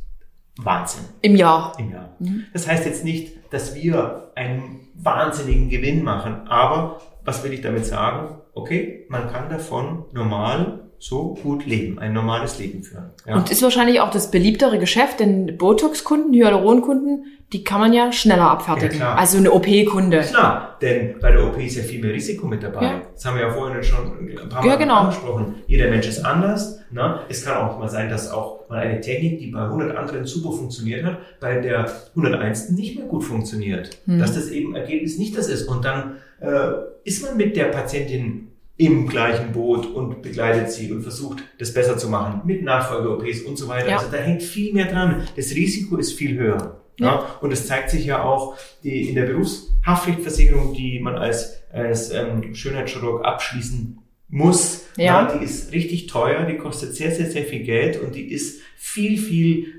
Wahnsinn. Im Jahr. Im Jahr. Mhm. Das heißt jetzt nicht, dass wir einen wahnsinnigen Gewinn machen, aber was will ich damit sagen? Okay, man kann davon normal so gut leben, ein normales Leben führen. Ja. Und ist wahrscheinlich auch das beliebtere Geschäft, denn Botox-Kunden, Hyaluron-Kunden, die kann man ja schneller abfertigen. Ja, also eine OP-Kunde. Klar, denn bei der OP ist ja viel mehr Risiko mit dabei. Ja. Das haben wir ja vorhin schon ein paar Mal genau. angesprochen. Jeder Mensch ist anders. Ne? Es kann auch mal sein, dass auch mal eine Technik, die bei 100 anderen super funktioniert hat, bei der 101. nicht mehr gut funktioniert. Hm. Dass das eben Ergebnis nicht das ist. Und dann äh, ist man mit der Patientin im gleichen Boot und begleitet sie und versucht, das besser zu machen mit Nachfolge-OPs und so weiter. Ja. Also da hängt viel mehr dran. Das Risiko ist viel höher. Ja. ja. Und es zeigt sich ja auch die, in der Berufshaftpflichtversicherung, die man als, als ähm, Schönheitschirurg abschließen muss. Ja. ja. Die ist richtig teuer, die kostet sehr, sehr, sehr viel Geld und die ist viel, viel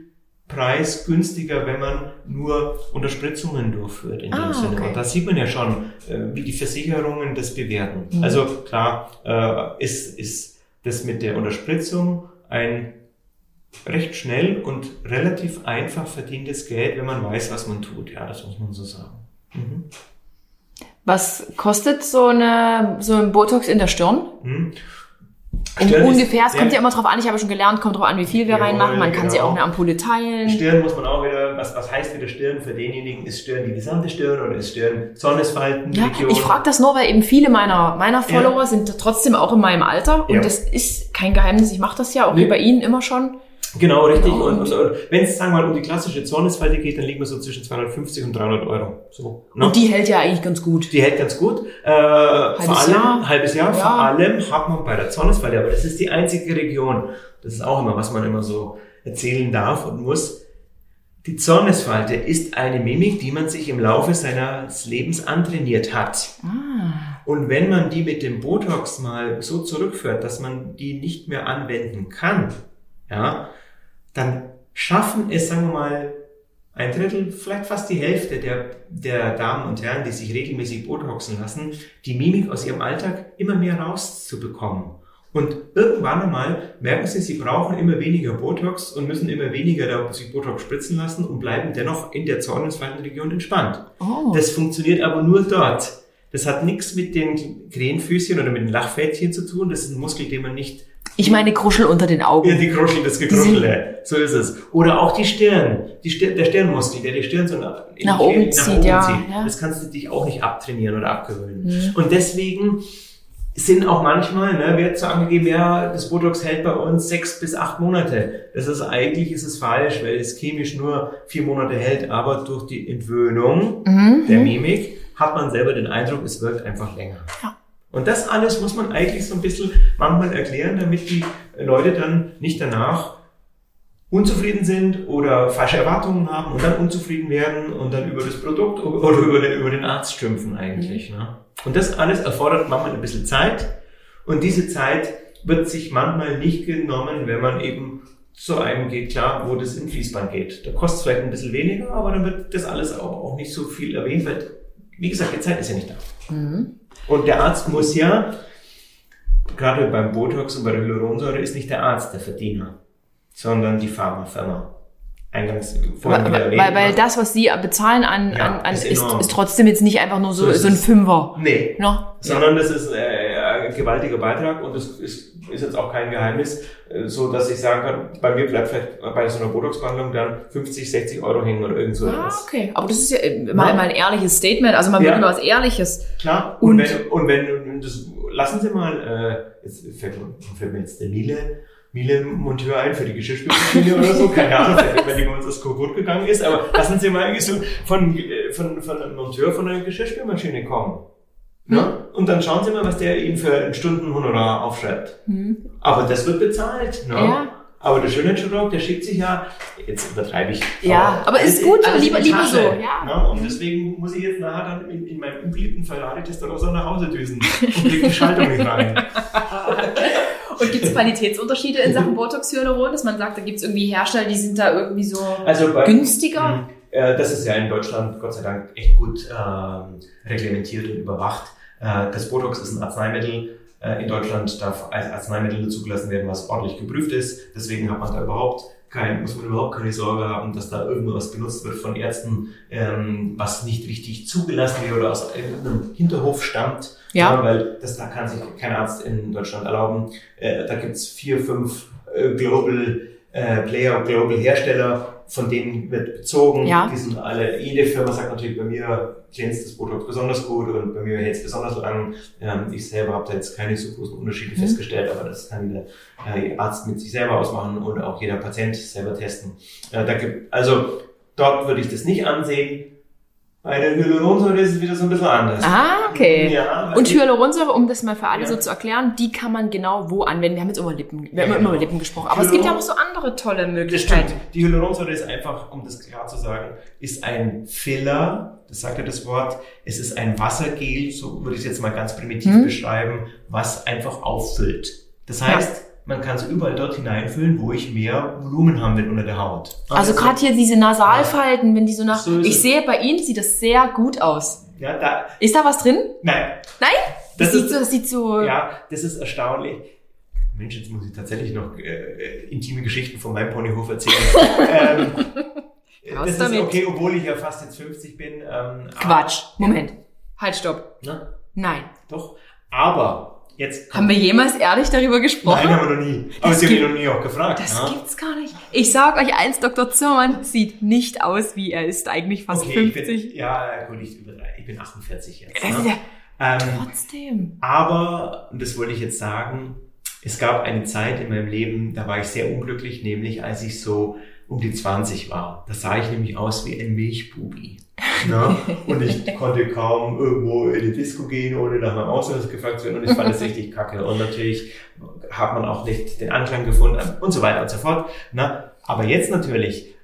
preisgünstiger, wenn man nur Unterspritzungen durchführt in Ah, dem Sinne. okay. Und da sieht man ja schon, äh, wie die Versicherungen das bewerten. Mhm. Also klar, äh, ist, ist das mit der Unterspritzung ein recht schnell und relativ einfach verdientes Geld, wenn man weiß, was man tut. Ja, das muss man so sagen. Mhm. Was kostet so eine so ein Botox in der Stirn? Mhm. Ist- ungefähr, es kommt ja. ja immer drauf an, ich habe schon gelernt, kommt drauf an, wie viel wir Jawohl, reinmachen. Man kann sie genau. auch eine Ampulle teilen. Stirn muss man auch wieder, was, was heißt wieder Stirn für denjenigen? Ist Stirn die gesamte Stirn oder ist Stirn Zornesfalten? Ja, Region? ich frage das nur, weil eben viele meiner, meiner Follower sind trotzdem auch in meinem Alter und Ja. das ist kein Geheimnis. Ich mache das ja auch Nee. wie bei Ihnen immer schon. Genau, richtig. Genau, Und, und wenn es, sagen wir mal, um die klassische Zornesfalte geht, dann liegen wir so zwischen 250 und 300 Euro. So, ne? Und die hält ja eigentlich ganz gut. Die hält ganz gut. Äh, vor allem, Jahr. halbes Jahr, Ja. vor allem hat man bei der Zornesfalte, aber das ist die einzige Region. Das ist auch immer, was man immer so erzählen darf und muss. Die Zornesfalte ist eine Mimik, die man sich im Laufe seines Lebens antrainiert hat. Ah. Und wenn man die mit dem Botox mal so zurückführt, dass man die nicht mehr anwenden kann, ja, dann schaffen es, sagen wir mal, ein Drittel, vielleicht fast die Hälfte der, der Damen und Herren, die sich regelmäßig Botoxen lassen, die Mimik aus ihrem Alltag immer mehr rauszubekommen. Und irgendwann einmal merken sie, sie brauchen immer weniger Botox und müssen immer weniger sich Botox spritzen lassen und bleiben dennoch in der Zornesfaltenregion entspannt. Oh. Das funktioniert aber nur dort. Das hat nichts mit den Krähenfüßchen oder mit den Lachfältchen zu tun. Das ist ein Muskel, den man nicht Ich meine Kruschel unter den Augen. ja, die Kruschel, das Gekruschele. So ist es. Oder auch die Stirn. Die Stirn der Stirnmuskel, der die Stirn so nach, in Nach die- oben zieht, ja, ja. Das kannst du dich auch nicht abtrainieren oder abgewöhnen. Und deswegen sind auch manchmal, ne, wird so angegeben, ja, das Botox hält bei uns sechs bis acht Monate. Das ist eigentlich ist es falsch, weil es chemisch nur vier Monate hält, aber durch die Entwöhnung Mhm. der Mimik hat man selber den Eindruck, es wirkt einfach länger. Ja. Und das alles muss man eigentlich so ein bisschen manchmal erklären, damit die Leute dann nicht danach unzufrieden sind oder falsche Erwartungen haben und dann unzufrieden werden und dann über das Produkt oder über den, über den Arzt schimpfen eigentlich. Ne? Und das alles erfordert manchmal ein bisschen Zeit und diese Zeit wird sich manchmal nicht genommen, wenn man eben zu einem geht, klar, wo das im Fließband geht. Da kostet es vielleicht ein bisschen weniger, aber dann wird das alles auch, auch nicht so viel erwähnt, weil, wie gesagt, die Zeit ist ja nicht da. Mhm. Und der Arzt muss ja, gerade beim Botox und bei der Hyaluronsäure, ist nicht der Arzt der Verdiener, sondern die Pharmafirma. Eingangs vorhin Weil, wieder weil, erwähnt. weil ne? das, was Sie bezahlen an, Ja, an, an ist ist, ist trotzdem jetzt nicht einfach nur so, So so ein. Fünfer. Nee, Ne? sondern das ist äh, ein gewaltiger Beitrag und das ist, ist jetzt auch kein Geheimnis, äh, so dass ich sagen kann, bei mir bleibt vielleicht bei so einer Botox-Behandlung dann 50, 60 Euro hängen oder irgend so Ah, etwas. okay. Aber das ist ja immer, Ja. immer ein ehrliches Statement. Also man Ja. will immer was Ehrliches. Klar, und, Und- wenn, und wenn, das, lassen Sie mal, äh, jetzt fällt, mir- fällt mir jetzt der Miele, Miele Monteur ein für die Geschirrspülmaschine oder so, keine Ahnung, wenn die bei uns das kaputt gegangen ist, aber lassen Sie mal so von, von, von einem Monteur von einer Geschirrspülmaschine kommen. Ne? Und dann schauen Sie mal, was der Ihnen für ein Stundenhonorar aufschreibt. Hm. Aber das wird bezahlt. Ne? Ja. Aber der Schönheitschirurg, der schickt sich ja, jetzt übertreibe ich. Ja, aber ist alles- gut, in lieber- lieber so, ja. Ne? Und deswegen muss ich jetzt nachher dann in, in meinem ungeliebten Ferrari Testarossa nach Hause düsen und krieg die Schaltung nicht rein. Und gibt es Qualitätsunterschiede in Sachen Botox Hyaluron, dass man sagt, da gibt es irgendwie Hersteller, die sind da irgendwie so Also bei, günstiger? Mhm. Äh, Das ist ja in Deutschland Gott sei Dank echt gut ähm, reglementiert und überwacht. Äh, das Botox ist ein Arzneimittel. Äh, in Deutschland darf als Arzneimittel zugelassen werden, was ordentlich geprüft ist. Deswegen hat man da überhaupt kein, muss man überhaupt keine Sorge haben, dass da irgendwas benutzt wird von Ärzten, ähm, was nicht richtig zugelassen wird oder aus irgendeinem Hinterhof stammt. Ja. weil das da kann sich kein Arzt in Deutschland erlauben. Äh, da gibt's vier, fünf äh, Global äh, Player, Global Hersteller, von denen wird bezogen. Ja. Die sind alle, jede Firma sagt natürlich, bei mir glänzt das Botox besonders gut und bei mir hält es besonders lang. Ähm, ich selber habe da jetzt keine so großen Unterschiede Mhm. festgestellt, aber das kann der äh, Arzt mit sich selber ausmachen oder auch jeder Patient selber testen. Äh, da gibt, also dort würde ich das nicht ansehen. Bei der Hyaluronsäure ist es wieder so ein bisschen anders. Ah, okay. Ja, Und Hyaluronsäure, um das mal für alle Ja. so zu erklären, die kann man genau wo anwenden. Wir haben jetzt über Lippen, wir Ja, haben immer genau. über Lippen gesprochen. Aber es gibt ja auch so andere tolle Das Möglichkeiten. stimmt. Die Hyaluronsäure ist einfach, um das klar zu sagen, ist ein Filler, das sagt ja das Wort. Es ist ein Wassergel, so würde ich es jetzt mal ganz primitiv Mhm. beschreiben, was einfach auffüllt. Das heißt, man kann es überall dort hineinfüllen, wo ich mehr Volumen haben will unter der Haut. Also gerade hier diese Nasalfalten, wenn die so nach... So ich es. sehe, bei Ihnen sieht das sehr gut aus. Ja, da... Ist da was drin? Nein. Nein? Das, das sieht so, das sieht so... Ja, das ist erstaunlich. Mensch, jetzt muss ich tatsächlich noch äh, äh intime Geschichten von meinem Ponyhof erzählen. ähm, das ist damit. okay, obwohl ich ja fast jetzt 50 bin. Ähm, Quatsch. Moment. Halt, stopp. Na? Nein. Doch. Aber jetzt. Haben wir jemals ehrlich darüber gesprochen? Nein, haben wir noch nie. Aber das Sie haben mich noch nie auch gefragt. Das ja? gibt's gar nicht. Ich sag euch eins, Dr. Zimmermann sieht nicht aus, wie er ist eigentlich fast okay, 50. Ich bin, ja, gut, ich, ich bin 48 jetzt. Ne? Ja, ähm, trotzdem. Aber, und das wollte ich jetzt sagen, es gab eine Zeit in meinem Leben, da war ich sehr unglücklich, nämlich als ich so um die 20 war. Da sah ich nämlich aus wie ein Milchbubi. Ne? Und ich konnte kaum irgendwo in die Disco gehen, ohne nach meinem Ausweis gefragt zu werden. Und ich fand das richtig kacke. Und natürlich hat man auch nicht den Anklang gefunden und so weiter und so fort. Ne? Aber jetzt natürlich,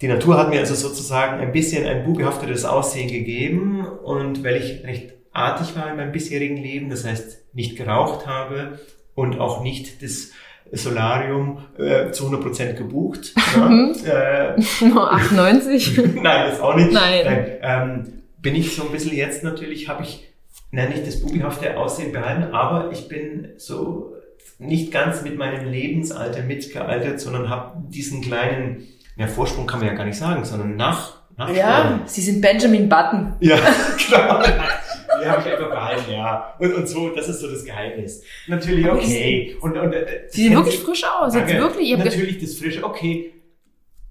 die Natur hat mir also sozusagen ein bisschen ein bubihaftetes Aussehen gegeben. Und weil ich recht artig war in meinem bisherigen Leben, das heißt nicht geraucht habe und auch nicht das Solarium äh, zu 100% gebucht. Ja? äh, Nur 98? Nein, das auch nicht. Nein. Nein ähm, bin ich so ein bisschen jetzt natürlich, habe ich, na nicht das bubihafte Aussehen behalten, aber ich bin so nicht ganz mit meinem Lebensalter mitgealtert, sondern habe diesen kleinen, ja, Vorsprung kann man ja gar nicht sagen, sondern nach, nach Ja, Sie sind Benjamin Button. Ja, klar. die habe ich einfach behalten, ja. Und, und so, das ist so das Geheimnis. Natürlich, okay. Und, und, äh, Sie sehen wirklich frisch aus. Jetzt wirklich. Natürlich das Frische, okay.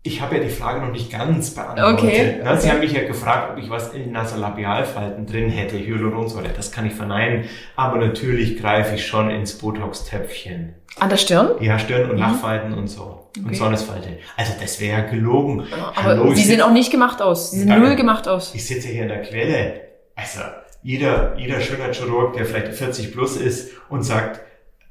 Ich habe ja die Frage noch nicht ganz beantwortet. Okay. Na, Sie haben mich ja gefragt, ob ich was in Nasolabialfalten drin hätte, Hyaluronsäure. Das kann ich verneinen. Aber natürlich greife ich schon ins Botox-Töpfchen. An der Stirn? Ja, Stirn und mhm. Lachfalten und so. Okay. Und Sonnesfalte. Also das wäre ja gelogen. Aber Hallo, Sie sehen auch nicht gemacht aus. Sie sehen null gemacht aus. Ich sitze hier in der Quelle. Also, jeder, jeder Schönheitschirurg, der vielleicht 40 plus ist und sagt,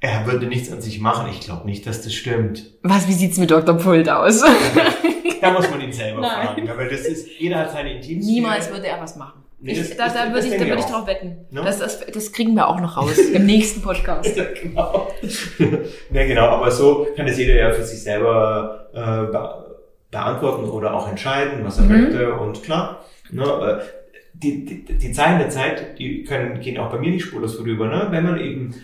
er würde nichts an sich machen. Ich glaube nicht, dass das stimmt. Was, wie sieht's mit Dr. Pult aus? da muss man ihn selber Nein. fragen. Aber das ist, jeder hat seine Intimsphäre. Niemals würde er was machen. Nee, ich, da, da würde ich, da würde ich drauf wetten. No? Das, das, das kriegen wir auch noch raus im nächsten Podcast. ja, genau. ja, genau. Aber so kann es jeder ja für sich selber äh, beantworten oder auch entscheiden, was er mhm. möchte. Und klar, ne, äh, die, die, die Zeichen der Zeit, die können, gehen auch bei mir nicht spurlos vorüber, ne? Wenn man eben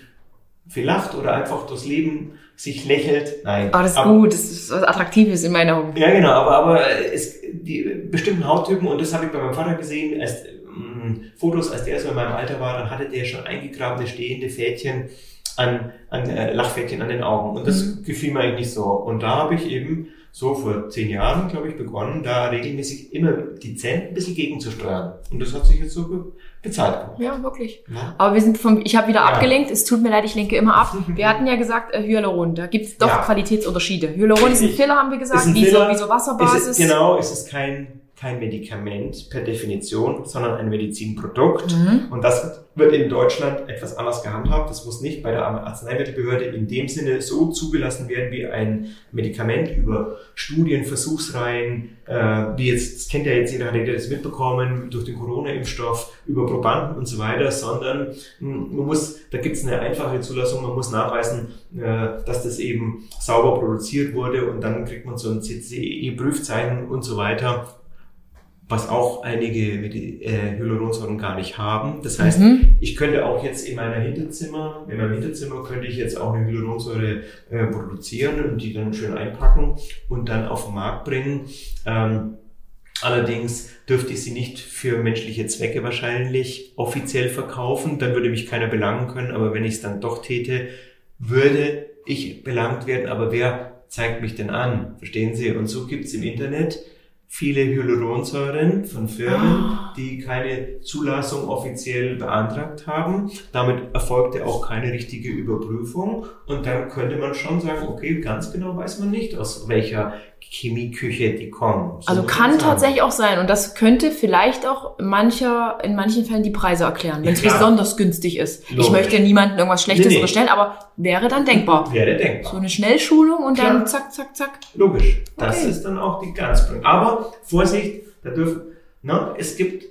viel lacht oder einfach durchs Leben sich lächelt. Nein. Aber das ist aber, gut, das ist was Attraktives in meiner Augen. Ja, genau, aber, aber es, die bestimmten Hauttypen, und das habe ich bei meinem Vater gesehen, als mh, mm, Fotos, als der so in meinem Alter war, dann hatte der schon eingegrabene stehende Fädchen an, an äh, Lachfädchen an den Augen. Und das mhm. gefiel mir eigentlich nicht so. Und da habe ich eben so vor zehn Jahren, glaube ich, begonnen, da regelmäßig immer dezent ein bisschen gegenzusteuern. Und das hat sich jetzt so bezahlt gemacht. Ja, wirklich. Ja. Aber wir sind vom, ich habe wieder ja. abgelenkt, es tut mir leid, ich lenke immer ab. Wir hatten ja gesagt, äh, Hyaluron, da gibt es doch ja. Qualitätsunterschiede. Hyaluron ist ein Filler, haben wir gesagt, wie so, wie so Wasserbasis. Ist genau, es ist kein kein Medikament per Definition, sondern ein Medizinprodukt. Mhm. Und das wird in Deutschland etwas anders gehandhabt. Das muss nicht bei der Arzneimittelbehörde in dem Sinne so zugelassen werden wie ein Medikament über Studien, Versuchsreihen, äh, wie jetzt, das kennt ja jetzt jeder, hat ja das mitbekommen, durch den Corona-Impfstoff, über Probanden und so weiter, sondern hm, man muss, da gibt es eine einfache Zulassung, man muss nachweisen, äh, dass das eben sauber produziert wurde und dann kriegt man so ein CCE-Prüfzeichen und so weiter was auch einige mit äh, Hyaluronsäuren gar nicht haben. Das heißt, mhm. ich könnte auch jetzt in meiner Hinterzimmer, in meinem Hinterzimmer könnte ich jetzt auch eine Hyaluronsäure äh, produzieren und die dann schön einpacken und dann auf den Markt bringen. Ähm, allerdings dürfte ich sie nicht für menschliche Zwecke wahrscheinlich offiziell verkaufen. Dann würde mich keiner belangen können. Aber wenn ich es dann doch täte, würde ich belangt werden. Aber wer zeigt mich denn an? Verstehen Sie? Und so gibt es im Internet viele Hyaluronsäuren von Firmen, ah. die keine Zulassung offiziell beantragt haben. Damit erfolgte auch keine richtige Überprüfung. Und dann könnte man schon sagen, okay, ganz genau weiß man nicht, aus welcher Chemieküche die kommen. So also kann tatsächlich auch sein. Und das könnte vielleicht auch mancher, in manchen Fällen die Preise erklären, wenn es besonders günstig ist. Logisch. Ich möchte niemandem irgendwas Schlechtes nee, nee. unterstellen, aber wäre dann denkbar. Wäre denkbar. So eine Schnellschulung und Klar. dann zack, zack, zack. Logisch. Das okay. ist dann auch die ganz Aber Vorsicht, da dürfen, ne, es gibt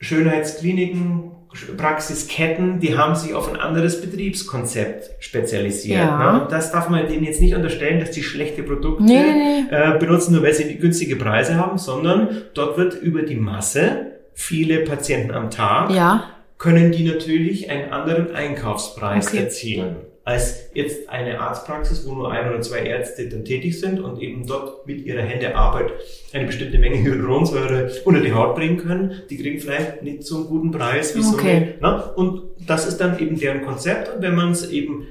Schönheitskliniken, Praxisketten, die haben sich auf ein anderes Betriebskonzept spezialisiert. Ja. Ne? Das darf man denen jetzt nicht unterstellen, dass die schlechte Produkte nee, nee. Äh, benutzen, nur weil sie günstige Preise haben, sondern dort wird über die Masse viele Patienten am Tag, ja. können die natürlich einen anderen Einkaufspreis okay. erzielen als jetzt eine Arztpraxis, wo nur ein oder zwei Ärzte dann tätig sind und eben dort mit ihrer Hände Arbeit eine bestimmte Menge Hyaluronsäure unter die Haut bringen können. Die kriegen vielleicht nicht so einen guten Preis wie okay. so eine. Ne? Und das ist dann eben deren Konzept. Und wenn man es eben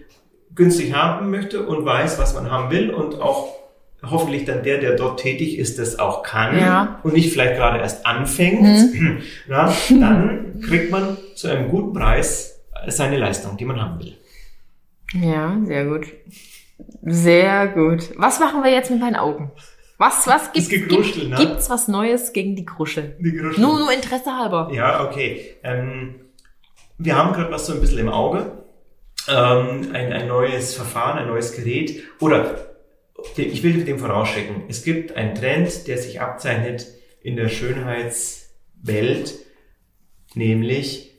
günstig haben möchte und weiß, was man haben will und auch hoffentlich dann der, der dort tätig ist, das auch kann ja. und nicht vielleicht gerade erst anfängt, mhm. na, dann kriegt man zu einem guten Preis seine Leistung, die man haben will. Ja, sehr gut. Sehr gut. Was machen wir jetzt mit meinen Augen? Was, was gibt's, gibt, ne? gibt's was Neues gegen die Kruschel? Die Kruschel. Nur, nur Interesse halber. Ja, okay. Ähm, wir haben gerade was so ein bisschen im Auge. Ähm, ein, ein neues Verfahren, ein neues Gerät. Oder ich will dem vorausschicken. Es gibt einen Trend, der sich abzeichnet in der Schönheitswelt, nämlich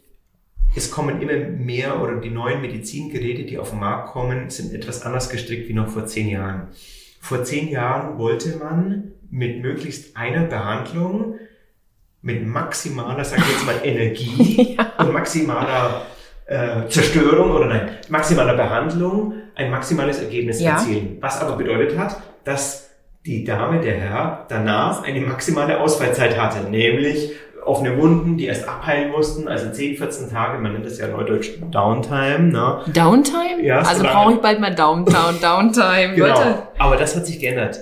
es kommen immer mehr oder die neuen Medizingeräte, die auf den Markt kommen, sind etwas anders gestrickt wie noch vor zehn Jahren. Vor zehn Jahren wollte man mit möglichst einer Behandlung mit maximaler, sag ich jetzt mal, Energie ja. und maximaler äh, Zerstörung oder nein, maximaler Behandlung ein maximales Ergebnis ja. erzielen. Was aber bedeutet hat, dass die Dame, der Herr, danach eine maximale Ausfallzeit hatte, nämlich offene Wunden, die erst abheilen mussten, also 10, 14 Tage, man nennt das ja neudeutsch Downtime. Ne? Downtime? Ja, also brauche ich bald mal Downtown, Downtime. genau. Leute. Aber das hat sich geändert.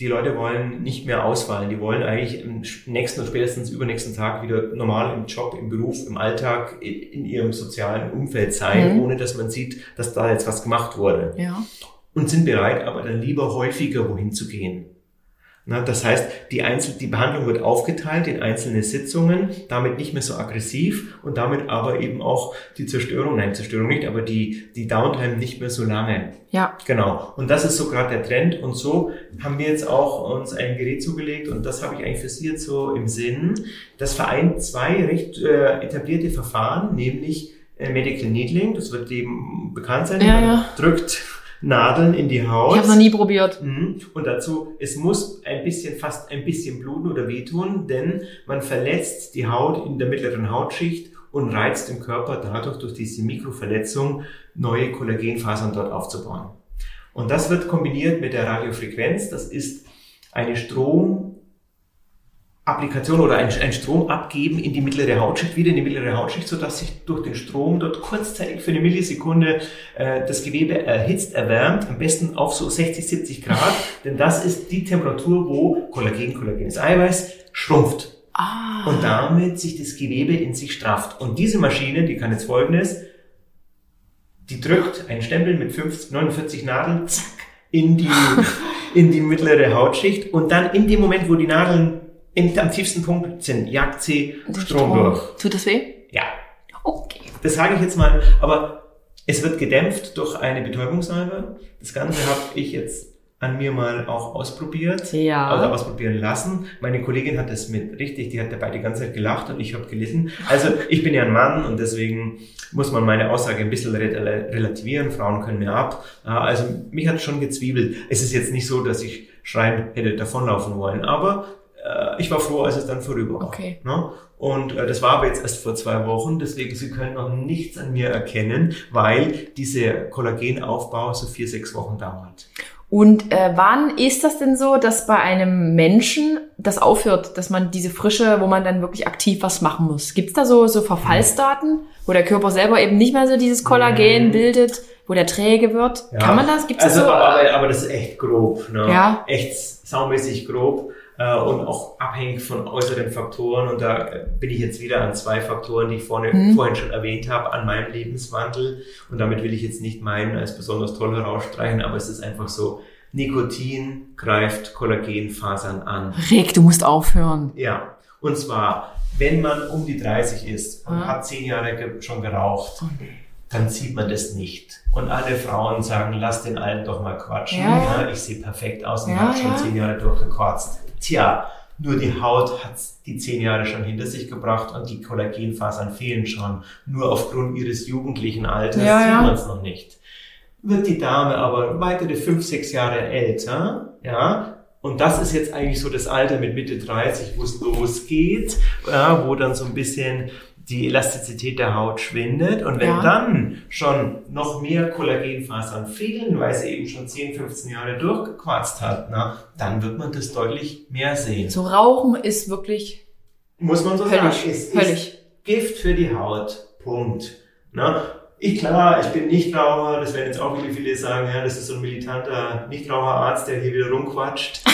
Die Leute wollen nicht mehr ausfallen. Die wollen eigentlich im nächsten und spätestens übernächsten Tag wieder normal im Job, im Beruf, im Alltag, in ihrem sozialen Umfeld sein, mhm. ohne dass man sieht, dass da jetzt was gemacht wurde. Ja. Und sind bereit, aber dann lieber häufiger wohin zu gehen. Na, das heißt, die, Einzel die Behandlung wird aufgeteilt in einzelne Sitzungen, damit nicht mehr so aggressiv und damit aber eben auch die Zerstörung, nein, Zerstörung nicht, aber die, die Downtime nicht mehr so lange. Ja. Genau. Und das ist so gerade der Trend. Und so haben wir jetzt auch uns ein Gerät zugelegt und das habe ich eigentlich für Sie jetzt so im Sinn. Das vereint zwei recht äh, etablierte Verfahren, nämlich äh, Medical Needling, das wird eben bekannt sein, ja, ja. drückt Nadeln in die Haut. Ich habe noch nie probiert. Mhm. Und dazu, es muss ein bisschen, fast ein bisschen bluten oder wehtun, denn man verletzt die Haut in der mittleren Hautschicht und reizt den Körper dadurch durch diese Mikroverletzung neue Kollagenfasern dort aufzubauen. Und das wird kombiniert mit der Radiofrequenz. Das ist eine Strom Applikation oder ein, ein Strom abgeben in die mittlere Hautschicht, wieder in die mittlere Hautschicht, so dass sich durch den Strom dort kurzzeitig für eine Millisekunde äh, das Gewebe erhitzt, erwärmt, am besten auf so 60, 70 Grad, denn das ist die Temperatur, wo Kollagen, kollagenes Eiweiß schrumpft. Ah. Und damit sich das Gewebe in sich strafft. Und diese Maschine, die kann jetzt folgendes, die drückt einen Stempel mit 50, 49 Nadeln, zack, in die, in die mittlere Hautschicht und dann in dem Moment, wo die Nadeln in, am tiefsten Punkt sind, jagt sie Strom, durch. Tut das weh? Ja. Okay. Das sage ich jetzt mal, aber es wird gedämpft durch eine Betäubungssalbe. Das Ganze habe ich jetzt an mir mal auch ausprobiert ja. oder ausprobieren lassen. Meine Kollegin hat das mit richtig, die hat dabei die ganze Zeit gelacht und ich habe gelitten. Also ich bin ja ein Mann und deswegen muss man meine Aussage ein bisschen relativieren. Frauen können mehr ab. Also mich hat schon gezwiebelt. Es ist jetzt nicht so, dass ich schreien hätte davonlaufen wollen, aber äh, ich war froh, als es dann vorüber war. Okay. Ne? Und äh, das war aber jetzt erst vor zwei Wochen, deswegen Sie können noch nichts an mir erkennen, weil dieser Kollagenaufbau so vier, sechs Wochen dauert. Und äh, wann ist das denn so, dass bei einem Menschen das aufhört, dass man diese Frische, wo man dann wirklich aktiv was machen muss? Gibt's da so, so Verfallsdaten, wo der Körper selber eben nicht mehr so dieses Kollagen mhm. bildet, wo der träge wird? Ja. Kann man das? Gibt's also, das so? Aber, aber das ist echt grob. Ne? Ja. Echt saumäßig grob äh, und auch abhängig von äußeren Faktoren. Und da bin ich jetzt wieder an zwei Faktoren, die ich vorne, mhm. vorhin schon erwähnt habe, an meinem Lebenswandel. Und damit will ich jetzt nicht meinen als besonders toll herausstreichen, aber es ist einfach so, Nikotin greift Kollagenfasern an. Rick, du musst aufhören. Ja. Und zwar, wenn man um die 30 ist und ah. hat zehn Jahre schon geraucht, oh dann sieht man das nicht. Und alle Frauen sagen, lass den Alten doch mal quatschen. Ja, ja. Ich sehe perfekt aus und ja, habe schon zehn Jahre durchgekotzt. Tja, Nur die Haut hat die zehn Jahre schon hinter sich gebracht und die Kollagenfasern fehlen schon. Nur aufgrund ihres jugendlichen Alters Ja, sieht ja. man es noch nicht. Wird die Dame aber weitere fünf, sechs Jahre älter, ja, und das ist jetzt eigentlich so das Alter mit Mitte 30, wo es losgeht, ja, wo dann so ein bisschen die Elastizität der Haut schwindet. Und wenn Ja. dann schon noch mehr Kollagenfasern fehlen, weil sie eben schon 10, 15 Jahre durchgequarzt hat, na, dann wird man das deutlich mehr sehen. So Rauchen ist wirklich Muss man so Höllisch, sagen. Ist höllisch. Gift für die Haut. Punkt. Na, ich klar, ich bin Nichtraucher, das werden jetzt auch wieder viele sagen, ja, das ist so ein militanter Nichtraucherarzt, der hier wieder rumquatscht.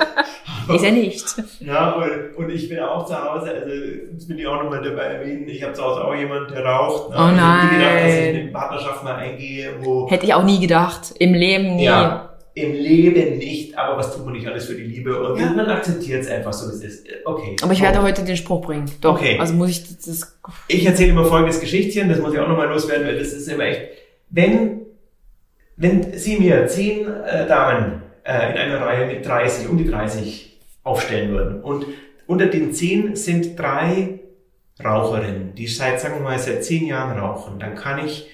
ist er nicht. Ja, und, und ich bin auch zu Hause, also das will ich auch nochmal dabei erwähnen, ich habe zu Hause auch jemanden, der raucht. Ne? Oh Ich hab nie gedacht, dass ich nein. in eine Partnerschaft mal eingehe, wo Hätte ich auch nie gedacht. Im Leben nie. ja, im Leben nicht, aber was tut man nicht alles für die Liebe? Und Ja. man akzeptiert es einfach so, wie es ist. Okay. Aber ich werde heute den Spruch bringen. Doch. Okay. Also muss ich das. Ich erzähle immer folgendes Geschichtchen, das muss ich auch nochmal loswerden, weil das ist immer echt, wenn, wenn Sie mir zehn äh, Damen äh, in einer Reihe mit 30, um die 30 aufstellen würden und unter den zehn sind drei Raucherinnen, die seit, sagen wir mal, seit zehn Jahren rauchen, dann kann ich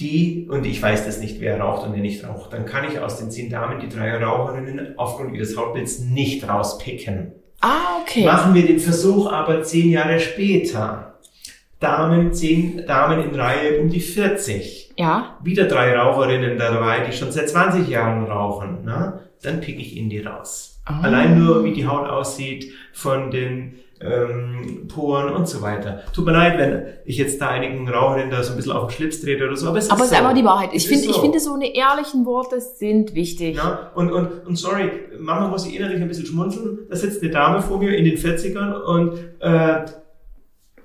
die, und ich weiß das nicht, wer raucht und wer nicht raucht, dann kann ich aus den zehn Damen die drei Raucherinnen aufgrund ihres Hautbilds nicht rauspicken. Ah, okay. Machen wir den Versuch aber zehn Jahre später. Damen, zehn Damen in Reihe um die 40. Ja. Wieder drei Raucherinnen dabei, die schon seit 20 Jahren rauchen. Na? Dann pick ich ihnen die raus. Ah. Allein nur, wie die Haut aussieht, von den ähm, Poren und so weiter. Tut mir leid, wenn ich jetzt da einigen Raucherinnen da so ein bisschen auf den Schlips trete oder so, aber es Aber es ist ist so. einfach die Wahrheit. Ich Es finde, ist ich so. finde, so eine ehrlichen Worte sind wichtig. Ja, und, und, und sorry, manchmal muss ich innerlich ein bisschen schmunzeln. Da sitzt eine Dame vor mir in den 40ern und äh,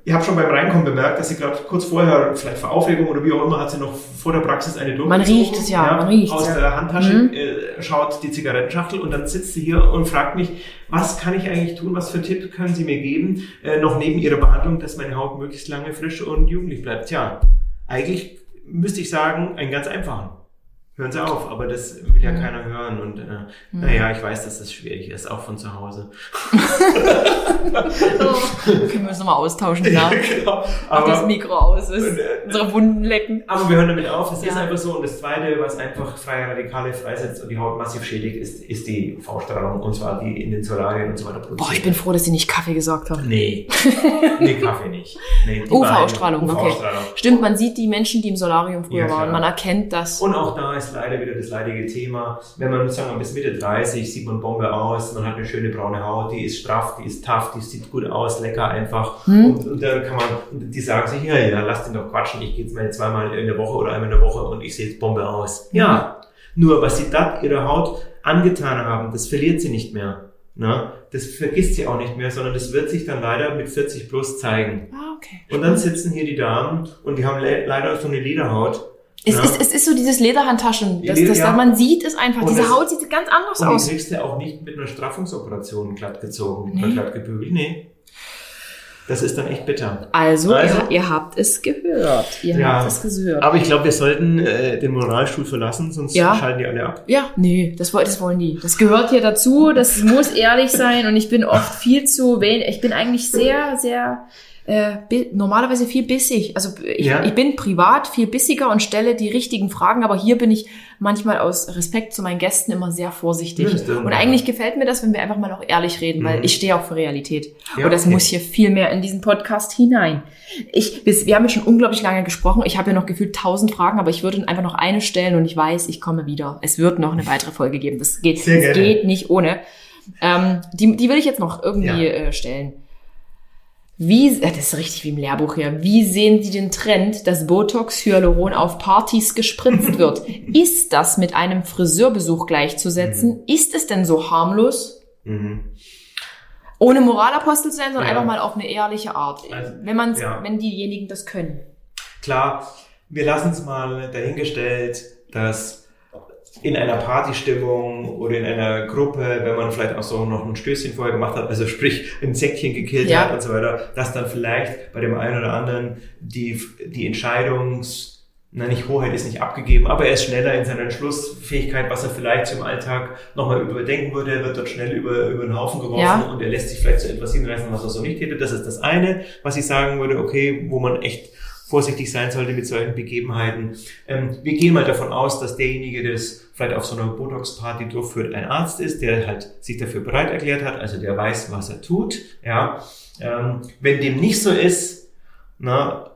ihr habt schon beim Reinkommen bemerkt, dass sie gerade kurz vorher, vielleicht vor Aufregung oder wie auch immer, hat sie noch vor der Praxis eine Man durchgezogen. riecht es ja, man riecht Aus ja. der Handtasche Mhm. äh, schaut die Zigarettenschachtel und dann sitzt sie hier und fragt mich, was kann ich eigentlich tun, was für Tipp können Sie mir geben, äh, noch neben Ihrer Behandlung, dass meine Haut möglichst lange frisch und jugendlich bleibt. Tja, eigentlich müsste ich sagen, einen ganz einfachen. Hören Sie auf, aber das will ja Mhm. keiner hören. Und äh, naja, ich weiß, dass das schwierig ist, auch von zu Hause. Können wir uns nochmal austauschen, ja. genau. Ob das Aber, Mikro aus ist. Und, äh, Unsere Wunden lecken. aber wir hören damit auf, es ist Ja. einfach so. Und das Zweite, was einfach freie Radikale freisetzt und die Haut massiv schädigt, ist, ist die V-Strahlung. Und zwar die in den Solarien und so weiter produziert. Boah, ich bin froh, dass Sie nicht Kaffee gesagt haben. Nee. Nee, Kaffee nicht. Nee, UV-Strahlung, beiden. okay. Stimmt, man sieht die Menschen, die im Solarium früher Ja, waren. Man erkennt das. Und auch da ist leider wieder das leidige Thema. Wenn man, sagen wir, bis Mitte 30 sieht man Bombe aus, man hat eine schöne braune Haut, die ist straff, die ist tough, die sieht gut aus, lecker einfach. Hm. Und, und dann kann man, die sagen sich, ja, ja, lass den doch quatschen, ich gehe jetzt mal zweimal in der Woche oder einmal in der Woche und ich sehe jetzt Bombe aus. Ja, nur was sie da ihrer Haut angetan haben, das verliert sie nicht mehr. Na, das vergisst sie auch nicht mehr, sondern das wird sich dann leider mit 40 plus zeigen. Ah, okay. Und dann sitzen hier die Damen und die haben le leider so eine Lederhaut. Es, Ja. ist, es ist so dieses Lederhandtaschen. Das, Leder- das, ja. Man sieht es einfach. Und Diese das- Haut sieht ganz anders Und die aus. kriegst du auch nicht mit einer Straffungsoperation glatt gezogen Nee. oder glatt gebügelt. Nee. Das ist dann echt bitter. Also, Also? Ihr, ihr habt es gehört. Ihr Ja. habt es gehört. Aber ich glaube, wir sollten äh, den Moralstuhl verlassen, sonst Ja. schalten die alle ab. Ja, nee, das, das wollen die. Das gehört hier dazu, das muss ehrlich sein und ich bin oft viel zu wenig, ich bin eigentlich sehr, sehr, äh, normalerweise viel bissig. Also ich, Ja. ich bin privat viel bissiger und stelle die richtigen Fragen, aber hier bin ich manchmal aus Respekt zu meinen Gästen immer sehr vorsichtig. Ja, und eigentlich gefällt mir das, wenn wir einfach mal auch ehrlich reden, weil Mhm. ich stehe auch für Realität. Ja, und das okay. muss hier viel mehr in diesen Podcast hinein. Ich, wir, wir haben jetzt schon unglaublich lange gesprochen. Ich habe ja noch gefühlt tausend Fragen, aber ich würde einfach noch eine stellen und ich weiß, ich komme wieder. Es wird noch eine weitere Folge geben. Das geht, das geht nicht ohne. Ähm, die, die will ich jetzt noch irgendwie Ja. äh, stellen. Wie, das ist richtig wie im Lehrbuch hier. Wie sehen Sie den Trend, dass Botox Hyaluron auf Partys gespritzt wird? ist das mit einem Friseurbesuch gleichzusetzen? Ist es denn so harmlos? Mhm. Ohne Moralapostel zu sein, sondern Ja. einfach mal auf eine ehrliche Art. Also, wenn man, ja. wenn diejenigen das können. Klar, wir lassen es mal dahingestellt, dass in einer Partystimmung oder in einer Gruppe, wenn man vielleicht auch so noch ein Stößchen vorher gemacht hat, also sprich ein Säckchen gekillt Ja. hat und so weiter, dass dann vielleicht bei dem einen oder anderen die, die Entscheidungs na nicht Hoheit ist nicht abgegeben, aber er ist schneller in seiner Entschlussfähigkeit, was er vielleicht zum Alltag nochmal überdenken würde. Er wird dort schnell über, über den Haufen geworfen ja. und er lässt sich vielleicht zu etwas hinreißen, was er so nicht hätte. Das ist das eine, was ich sagen würde, okay, wo man echt vorsichtig sein sollte mit solchen Begebenheiten. Ähm, wir gehen mal davon aus, dass derjenige, der das vielleicht auf so einer Botox-Party durchführt, ein Arzt ist, der halt sich dafür bereit erklärt hat, also der weiß, was er tut. Ja, ähm, wenn dem nicht so ist, na,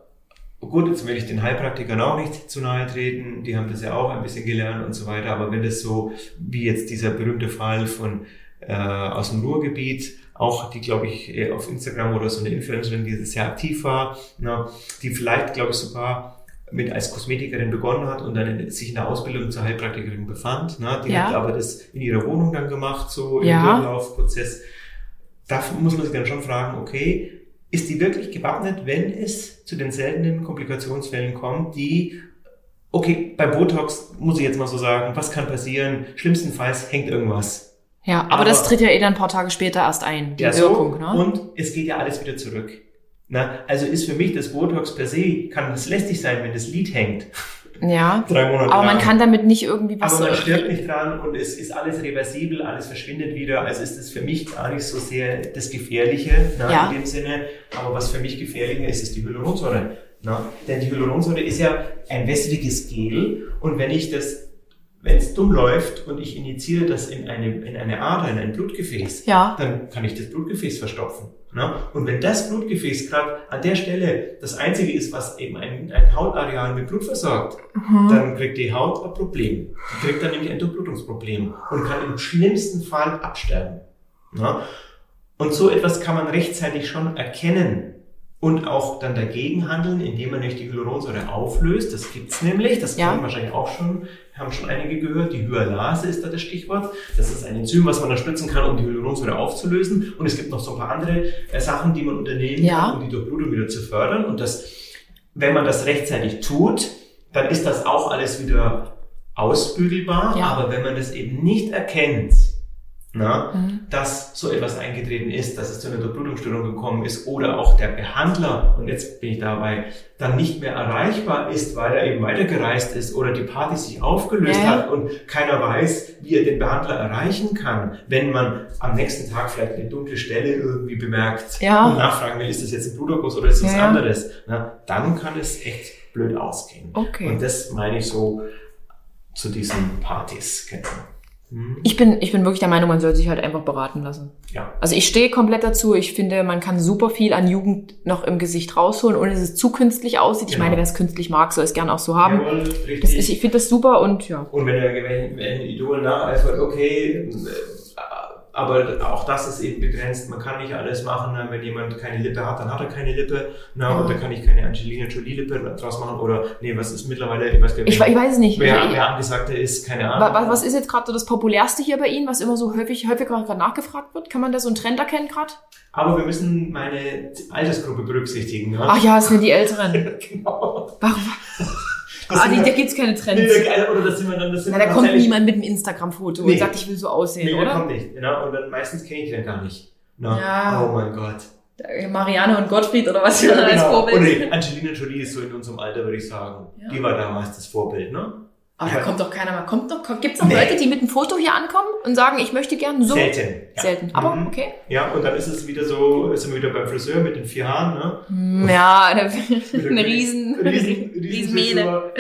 gut, jetzt will ich den Heilpraktikern auch nicht zu nahe treten, die haben das ja auch ein bisschen gelernt und so weiter, aber wenn das so, wie jetzt dieser berühmte Fall von äh, aus dem Ruhrgebiet, auch die, glaube ich, auf Instagram oder so eine Influencerin, die sehr aktiv war, na, die vielleicht, glaube ich, sogar mit als Kosmetikerin begonnen hat und dann in, sich in der Ausbildung zur Heilpraktikerin befand. Na, die ja. hat aber das in ihrer Wohnung dann gemacht, so im ja. Durchlaufprozess. Da muss man sich dann schon fragen, okay, ist die wirklich gewappnet, wenn es zu den seltenen Komplikationsfällen kommt, die, okay, bei Botox muss ich jetzt mal so sagen, was kann passieren? Schlimmstenfalls hängt irgendwas. Ja, aber, aber das tritt ja eh dann ein paar Tage später erst ein, die ja, Wirkung, so, ne? Und es geht ja alles wieder zurück. Na, also ist für mich das Botox per se, kann das lästig sein, wenn das Lied hängt. Ja. Drei Monate aber lang. man kann damit nicht irgendwie was. Aber man stirbt nicht dran und es ist alles reversibel, alles verschwindet wieder. Also ist es für mich gar nicht so sehr das Gefährliche na, ja. in dem Sinne. Aber was für mich gefährlicher ist, ist die Hyaluronsäure. Na? Denn die Hyaluronsäure ist ja ein wässriges Gel und wenn ich das wenn es dumm läuft und ich injiziere das in eine, in eine Ader, in ein Blutgefäß, ja. dann kann ich das Blutgefäß verstopfen. Ne? Und wenn das Blutgefäß gerade an der Stelle das einzige ist, was eben ein, ein Hautareal mit Blut versorgt, mhm. dann kriegt die Haut ein Problem. Die kriegt dann nämlich ein Durchblutungsproblem und kann im schlimmsten Fall absterben. Ne? Und so etwas kann man rechtzeitig schon erkennen und auch dann dagegen handeln, indem man nicht die Hyaluronsäure auflöst. Das gibt's nämlich, das ja. kennen wahrscheinlich auch schon, haben schon einige gehört. Die Hyalase ist da das Stichwort. Das ist ein Enzym, was man unterstützen kann, um die Hyaluronsäure aufzulösen. Und es gibt noch so ein paar andere äh, Sachen, die man unternehmen ja. kann, um die Durchblutung wieder zu fördern. Und das, wenn man das rechtzeitig tut, dann ist das auch alles wieder ausbügelbar. Ja. Aber wenn man das eben nicht erkennt, na, mhm. dass so etwas eingetreten ist, dass es zu einer Durchblutungsstörung gekommen ist oder auch der Behandler, und jetzt bin ich dabei, dann nicht mehr erreichbar ist, weil er eben weitergereist ist oder die Party sich aufgelöst ja. hat und keiner weiß, wie er den Behandler erreichen kann, wenn man am nächsten Tag vielleicht eine dunkle Stelle irgendwie bemerkt ja. und nachfragen will, ist das jetzt ein Bluterguss oder ist das ja. anderes, na, dann kann es echt blöd ausgehen. Okay. Und das meine ich so zu diesen Partys. Genau. Mhm. Ich bin, ich bin wirklich der Meinung, man soll sich halt einfach beraten lassen. Ja. Also ich stehe komplett dazu. Ich finde, man kann super viel an Jugend noch im Gesicht rausholen, ohne dass es zu künstlich aussieht. Ich genau. meine, wer es künstlich mag, soll es gern auch so haben. Jawohl, das ist, ich finde das super und ja. Und wenn wenn, wenn Idol nacheifert, okay, aber auch das ist eben begrenzt. Man kann nicht alles machen. Ne? Wenn jemand keine Lippe hat, dann hat er keine Lippe. Na, ja. Und da kann ich keine Angelina Jolie-Lippe draus machen. Oder nee, was ist mittlerweile, ich weiß gar nicht. Ich, ich weiß es nicht. Wer, wer angesagte ist, keine Ahnung. Was, was ist jetzt gerade so das Populärste hier bei Ihnen, was immer so häufig, häufig gerade nachgefragt wird? Kann man da so einen Trend erkennen gerade? Aber wir müssen meine Altersgruppe berücksichtigen. Ja? Ach ja, es sind die Älteren. genau. Warum? Das ah, die, da gibt's keine Trends. Nee, oder das sind wir dann, das sind Na, da kommt niemand mit einem Instagram-Foto nee. und sagt, ich will so aussehen, nee, oder? Nee, kommt nicht. Genau. Und dann meistens kenne ich den gar nicht. No. Ja. Oh mein Gott. Marianne und Gottfried oder was ja, genau. als Vorbild. Und nee, Angelina Jolie ist so in unserem Alter, würde ich sagen. Ja. Die war damals das Vorbild, ne? Aber da kommt doch keiner mal. Kommt doch, kommt, gibt's noch nee. Leute, die mit einem Foto hier ankommen und sagen, ich möchte gern so? Selten. Ja. Selten. Aber mhm. okay. Ja, und dann ist es wieder so, sind wir wieder beim Friseur mit den vier Haaren, ne? Mm, ja, eine, eine riesen, riesen, riesen Mähne.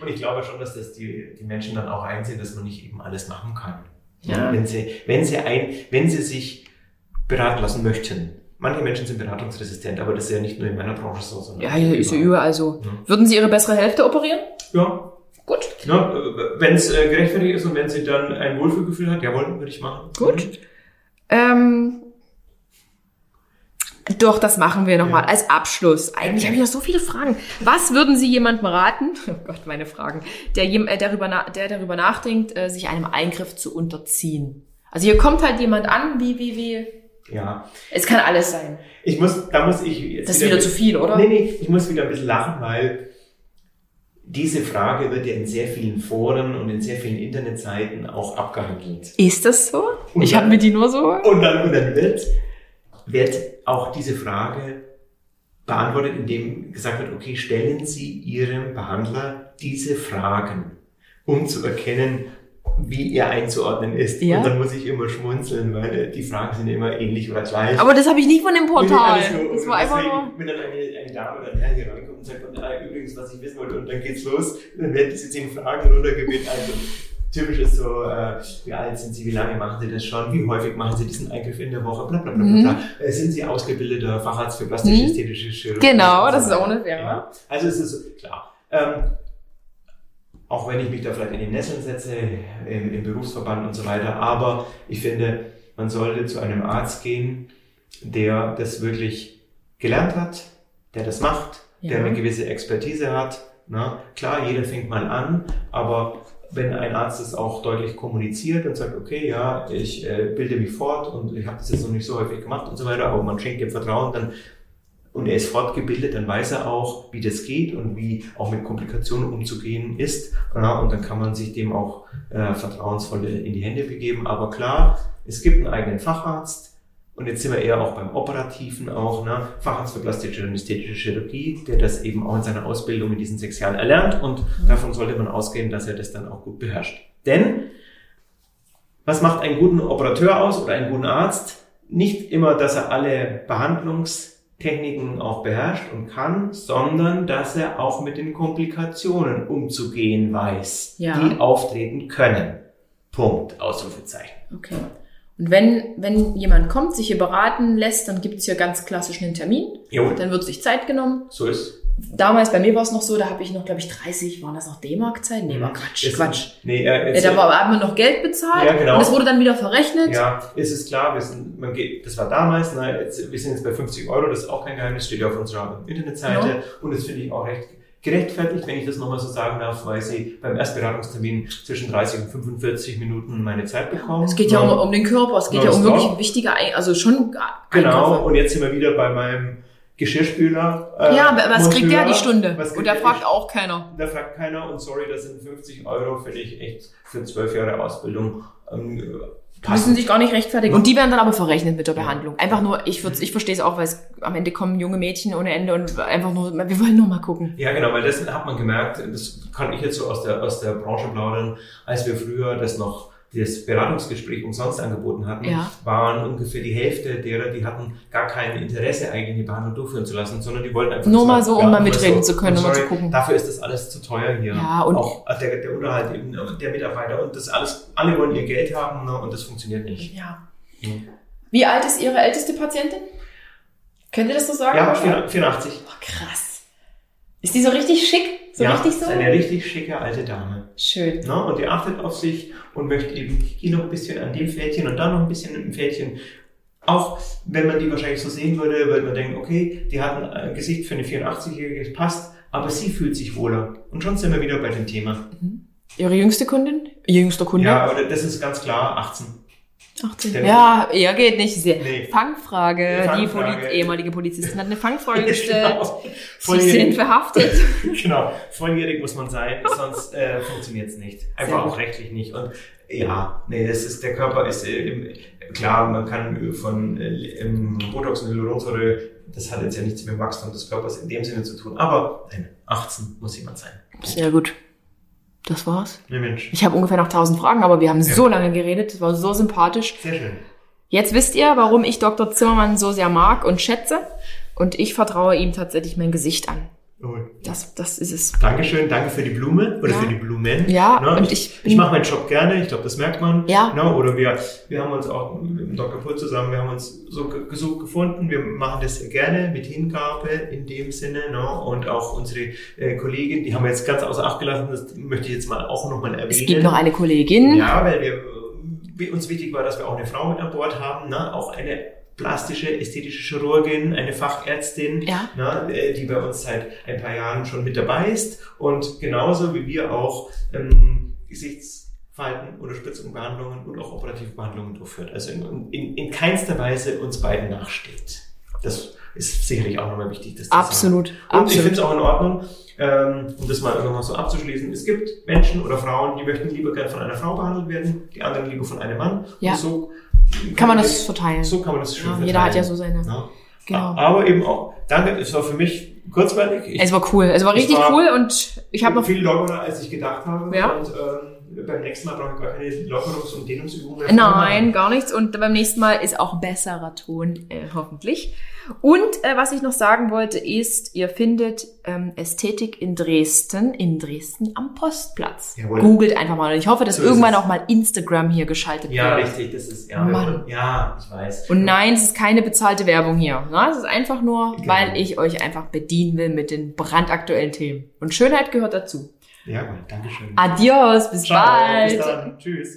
Und ich glaube schon, dass das die, die Menschen dann auch einsehen, dass man nicht eben alles machen kann. Ja. Wenn sie, wenn sie ein, wenn sie sich beraten lassen möchten. Manche Menschen sind beratungsresistent, aber das ist ja nicht nur in meiner Branche so, sondern. Ja, hier ist ja überall so. Ja. Würden Sie Ihre bessere Hälfte operieren? Ja, Gut. Ja, wenn es äh, gerechtfertigt ist und wenn sie dann ein Wohlfühlgefühl hat, jawohl, würde ich machen. Gut. Mhm. Ähm, doch, das machen wir nochmal ja. als Abschluss. Eigentlich habe ich noch so viele Fragen. Was würden Sie jemandem raten? Oh Gott, meine Fragen. Der, äh, darüber, der darüber nachdenkt, äh, sich einem Eingriff zu unterziehen. Also hier kommt halt jemand an, wie, wie, wie. Ja. Es kann alles sein. Ich muss, da muss ich jetzt. Das ist wieder, wieder zu viel, oder? Nee, nee, ich muss wieder ein bisschen lachen, weil diese Frage wird ja in sehr vielen Foren und in sehr vielen Internetseiten auch abgehandelt. Ist das so? Und ich habe mir die nur so. Und dann, und dann wird, wird auch diese Frage beantwortet, indem gesagt wird, okay, stellen Sie Ihrem Behandler diese Fragen, um zu erkennen, wie er einzuordnen ist. Ja. Und dann muss ich immer schmunzeln, weil äh, die Fragen sind immer ähnlich oder gleich. Aber das habe ich nicht von dem Portal. Alles Das war einfach deswegen, nur. Wenn dann eine, eine Dame oder ein Herr hier reinkommt und sagt, ah, übrigens, was ich wissen wollte, und dann geht's los, dann werden diese zehn Fragen runtergebetet. Also, typisch ist so, äh, wie alt sind Sie, wie lange machen Sie das schon, wie häufig machen Sie diesen Eingriff in der Woche, bla bla bla bla. bla. Äh, sind Sie ausgebildeter Facharzt für plastische Mhm. ästhetische Chirurgie? Genau, das so ist auch eine Firma. Ja. Also es ist klar. Ähm, auch wenn ich mich da vielleicht in die Nesseln setze, im, im Berufsverband und so weiter, aber ich finde, man sollte zu einem Arzt gehen, der das wirklich gelernt hat, der das macht, der Ja. eine gewisse Expertise hat. Na, klar, jeder fängt mal an, aber wenn ein Arzt es auch deutlich kommuniziert und sagt, okay, ja, ich äh, bilde mich fort und ich habe das jetzt noch nicht so häufig gemacht und so weiter, aber man schenkt ihm Vertrauen, dann und er ist fortgebildet, dann weiß er auch, wie das geht und wie auch mit Komplikationen umzugehen ist. Ja, und dann kann man sich dem auch äh, vertrauensvoll in die Hände begeben. Aber klar, es gibt einen eigenen Facharzt. Und jetzt sind wir eher auch beim Operativen auch, ne? Facharzt für plastische und ästhetische Chirurgie, der das eben auch in seiner Ausbildung in diesen sechs Jahren erlernt. Und davon sollte man ausgehen, dass er das dann auch gut beherrscht. Denn was macht einen guten Operateur aus oder einen guten Arzt? Nicht immer, dass er alle Behandlungstechniken auch beherrscht und kann, sondern dass er auch mit den Komplikationen umzugehen weiß, Ja. die auftreten können. Punkt. Ausrufezeichen. Okay. Und wenn, wenn jemand kommt, sich hier beraten lässt, dann gibt es hier ganz klassisch einen Termin. Jo, Dann wird sich Zeit genommen. so ist. Damals, bei mir war es noch so, da habe ich noch, glaube ich, 30, waren das noch D-Mark-Zeit? Nee, war Quatsch, Ist- Quatsch. Nee, äh, Ja, da war, haben wir noch Geld bezahlt Ja, genau. und es wurde dann wieder verrechnet. Ja, ist es klar, wir sind, man geht, das war damals, na, jetzt, wir sind jetzt bei 50 Euro, das ist auch kein Geheimnis, steht ja auf unserer Internetseite Ja. und das finde ich auch recht gerechtfertigt, wenn ich das nochmal so sagen darf, weil sie beim Erstberatungstermin zwischen 30 und 45 Minuten meine Zeit bekommen. Es geht ja um, um den Körper, es geht ja um wirklich wichtige, also schon Genau, Einkäufe. und jetzt sind wir wieder bei meinem Geschirrspüler. äh, Ja, aber was kriegt der die Stunde? Und da fragt auch keiner. Da fragt keiner und sorry, das sind 50 Euro, finde ich echt für 12 Jahre Ausbildung ähm, müssen sich gar nicht rechtfertigen. Und die werden dann aber verrechnet mit der. Behandlung. Einfach nur, ich würd's, ich verstehe es auch, weil es am Ende kommen junge Mädchen ohne Ende und einfach nur, wir wollen nur mal gucken. Ja, genau, weil das hat man gemerkt, das kann ich jetzt so aus der, aus der Branche plaudern, als wir früher das noch das Beratungsgespräch umsonst angeboten hatten, Ja. waren ungefähr die Hälfte derer, die hatten gar kein Interesse, eigentlich eine Behandlung durchführen zu lassen, sondern die wollten einfach Nur mal so, um ja, mal mitreden so. zu können, um mal zu sorry, gucken. Dafür ist das alles zu teuer hier. Ja, und- auch der, der Unterhalt eben der Mitarbeiter und das alles, alle wollen ihr Geld haben ne, und das funktioniert nicht. Ja. Mhm. Wie alt ist Ihre älteste Patientin? Könnt ihr das so sagen? Ja, 84. Oh, krass. Ist die so richtig schick? So ja, richtig so? ist eine richtig schicke alte Dame. Schön. Ne? Und die achtet auf sich und möchte eben hier noch ein bisschen an dem Fältchen und da noch ein bisschen im Fältchen. Auch wenn man die wahrscheinlich so sehen würde, würde man denken, okay, die hat ein Gesicht für eine 84-Jährige, das passt, aber sie fühlt sich wohler. Und schon sind wir wieder bei dem Thema. Ihre jüngste Kundin? Jüngster Kunde? Ja, aber das ist ganz klar 18. 18. Der- Ja, eher geht nicht. Sehr. Nee. Fangfrage. Die Fangfrage. Poliz ehemalige Polizistin hat eine Fangfrage gestellt. genau. Sie sind verhaftet. genau. Volljährig muss man sein, sonst äh, funktioniert es nicht. Einfach auch rechtlich nicht. Und ja, nee, das ist, der Körper ist äh, klar, man kann von äh, Botox und Hyaluronsäure, das hat jetzt ja nichts mit dem Wachstum des Körpers in dem Sinne zu tun, aber nein, 18 muss jemand sein. Sehr gut. Das war's. Ne Mensch. Ich habe ungefähr noch 1000 Fragen, aber wir haben Ja. so lange geredet. Das war so sympathisch. Sehr schön. Jetzt wisst ihr, warum ich Dr. Zimmermann so sehr mag und schätze. Und ich vertraue ihm tatsächlich mein Gesicht an. Oh. Das, das ist es. Dankeschön, danke für die Blume oder Ja. für die Blumen. Ja, Ne, und ich, ich ich mache meinen Job gerne, ich glaube, das merkt man. Ja. Ne, oder wir, wir haben uns auch mit Dr. Pull zusammen, wir haben uns so gesucht gefunden, wir machen das sehr gerne mit Hingabe in dem Sinne. Ne, und auch unsere äh, Kollegin, die haben wir jetzt ganz außer Acht gelassen, das möchte ich jetzt mal auch nochmal erwähnen. Es gibt noch eine Kollegin. Ja, weil wir, wie uns wichtig war, dass wir auch eine Frau mit an Bord haben, ne? auch eine plastische, ästhetische Chirurgin, eine Fachärztin, Ja. ne? äh, die bei uns seit ein paar Jahren schon mit dabei ist und genauso wie wir auch ähm, Gesichtsfalten, Unterspritzung, Behandlungen und auch operative Behandlungen durchführt. Also in, in, in keinster Weise uns beiden nachsteht. Das ist sicherlich auch nochmal wichtig, das sagen. Absolut. Und ich absolut. finde es auch in Ordnung, ähm, um das mal nochmal so abzuschließen. Es gibt Menschen oder Frauen, die möchten lieber gern von einer Frau behandelt werden, die anderen lieber von einem Mann. Ja. Und so Kann man das verteilen. So kann man das schön ja, verteilen. jeder hat ja so seine. Ja. Genau. Aber eben auch, danke, es war für mich kurzweilig. Ich, es war cool. Es war richtig war cool und ich habe noch viel lockerer, als ich gedacht habe. Ja. Und ähm, beim nächsten Mal brauche ich gar keine Lockerungs- und Dehnungsübungen mehr. Nein, gar nichts. Und beim nächsten Mal ist auch besserer Ton, äh, hoffentlich. Und äh, was ich noch sagen wollte, ist, ihr findet ähm, Ästhetik in Dresden, in Dresden am Postplatz. Jawohl. Googelt einfach mal. Und ich hoffe, dass So irgendwann auch mal Instagram hier geschaltet Ja, wird. richtig, das ist, ja, Mann. ja, ich weiß. Und nein, es ist keine bezahlte Werbung hier. Ne? Es ist einfach nur, Genau. weil ich euch einfach bedienen will mit den brandaktuellen Themen. Und Schönheit gehört dazu. Ja, Dankeschön. Adios, bis Ciao, bald. bis dann. Tschüss.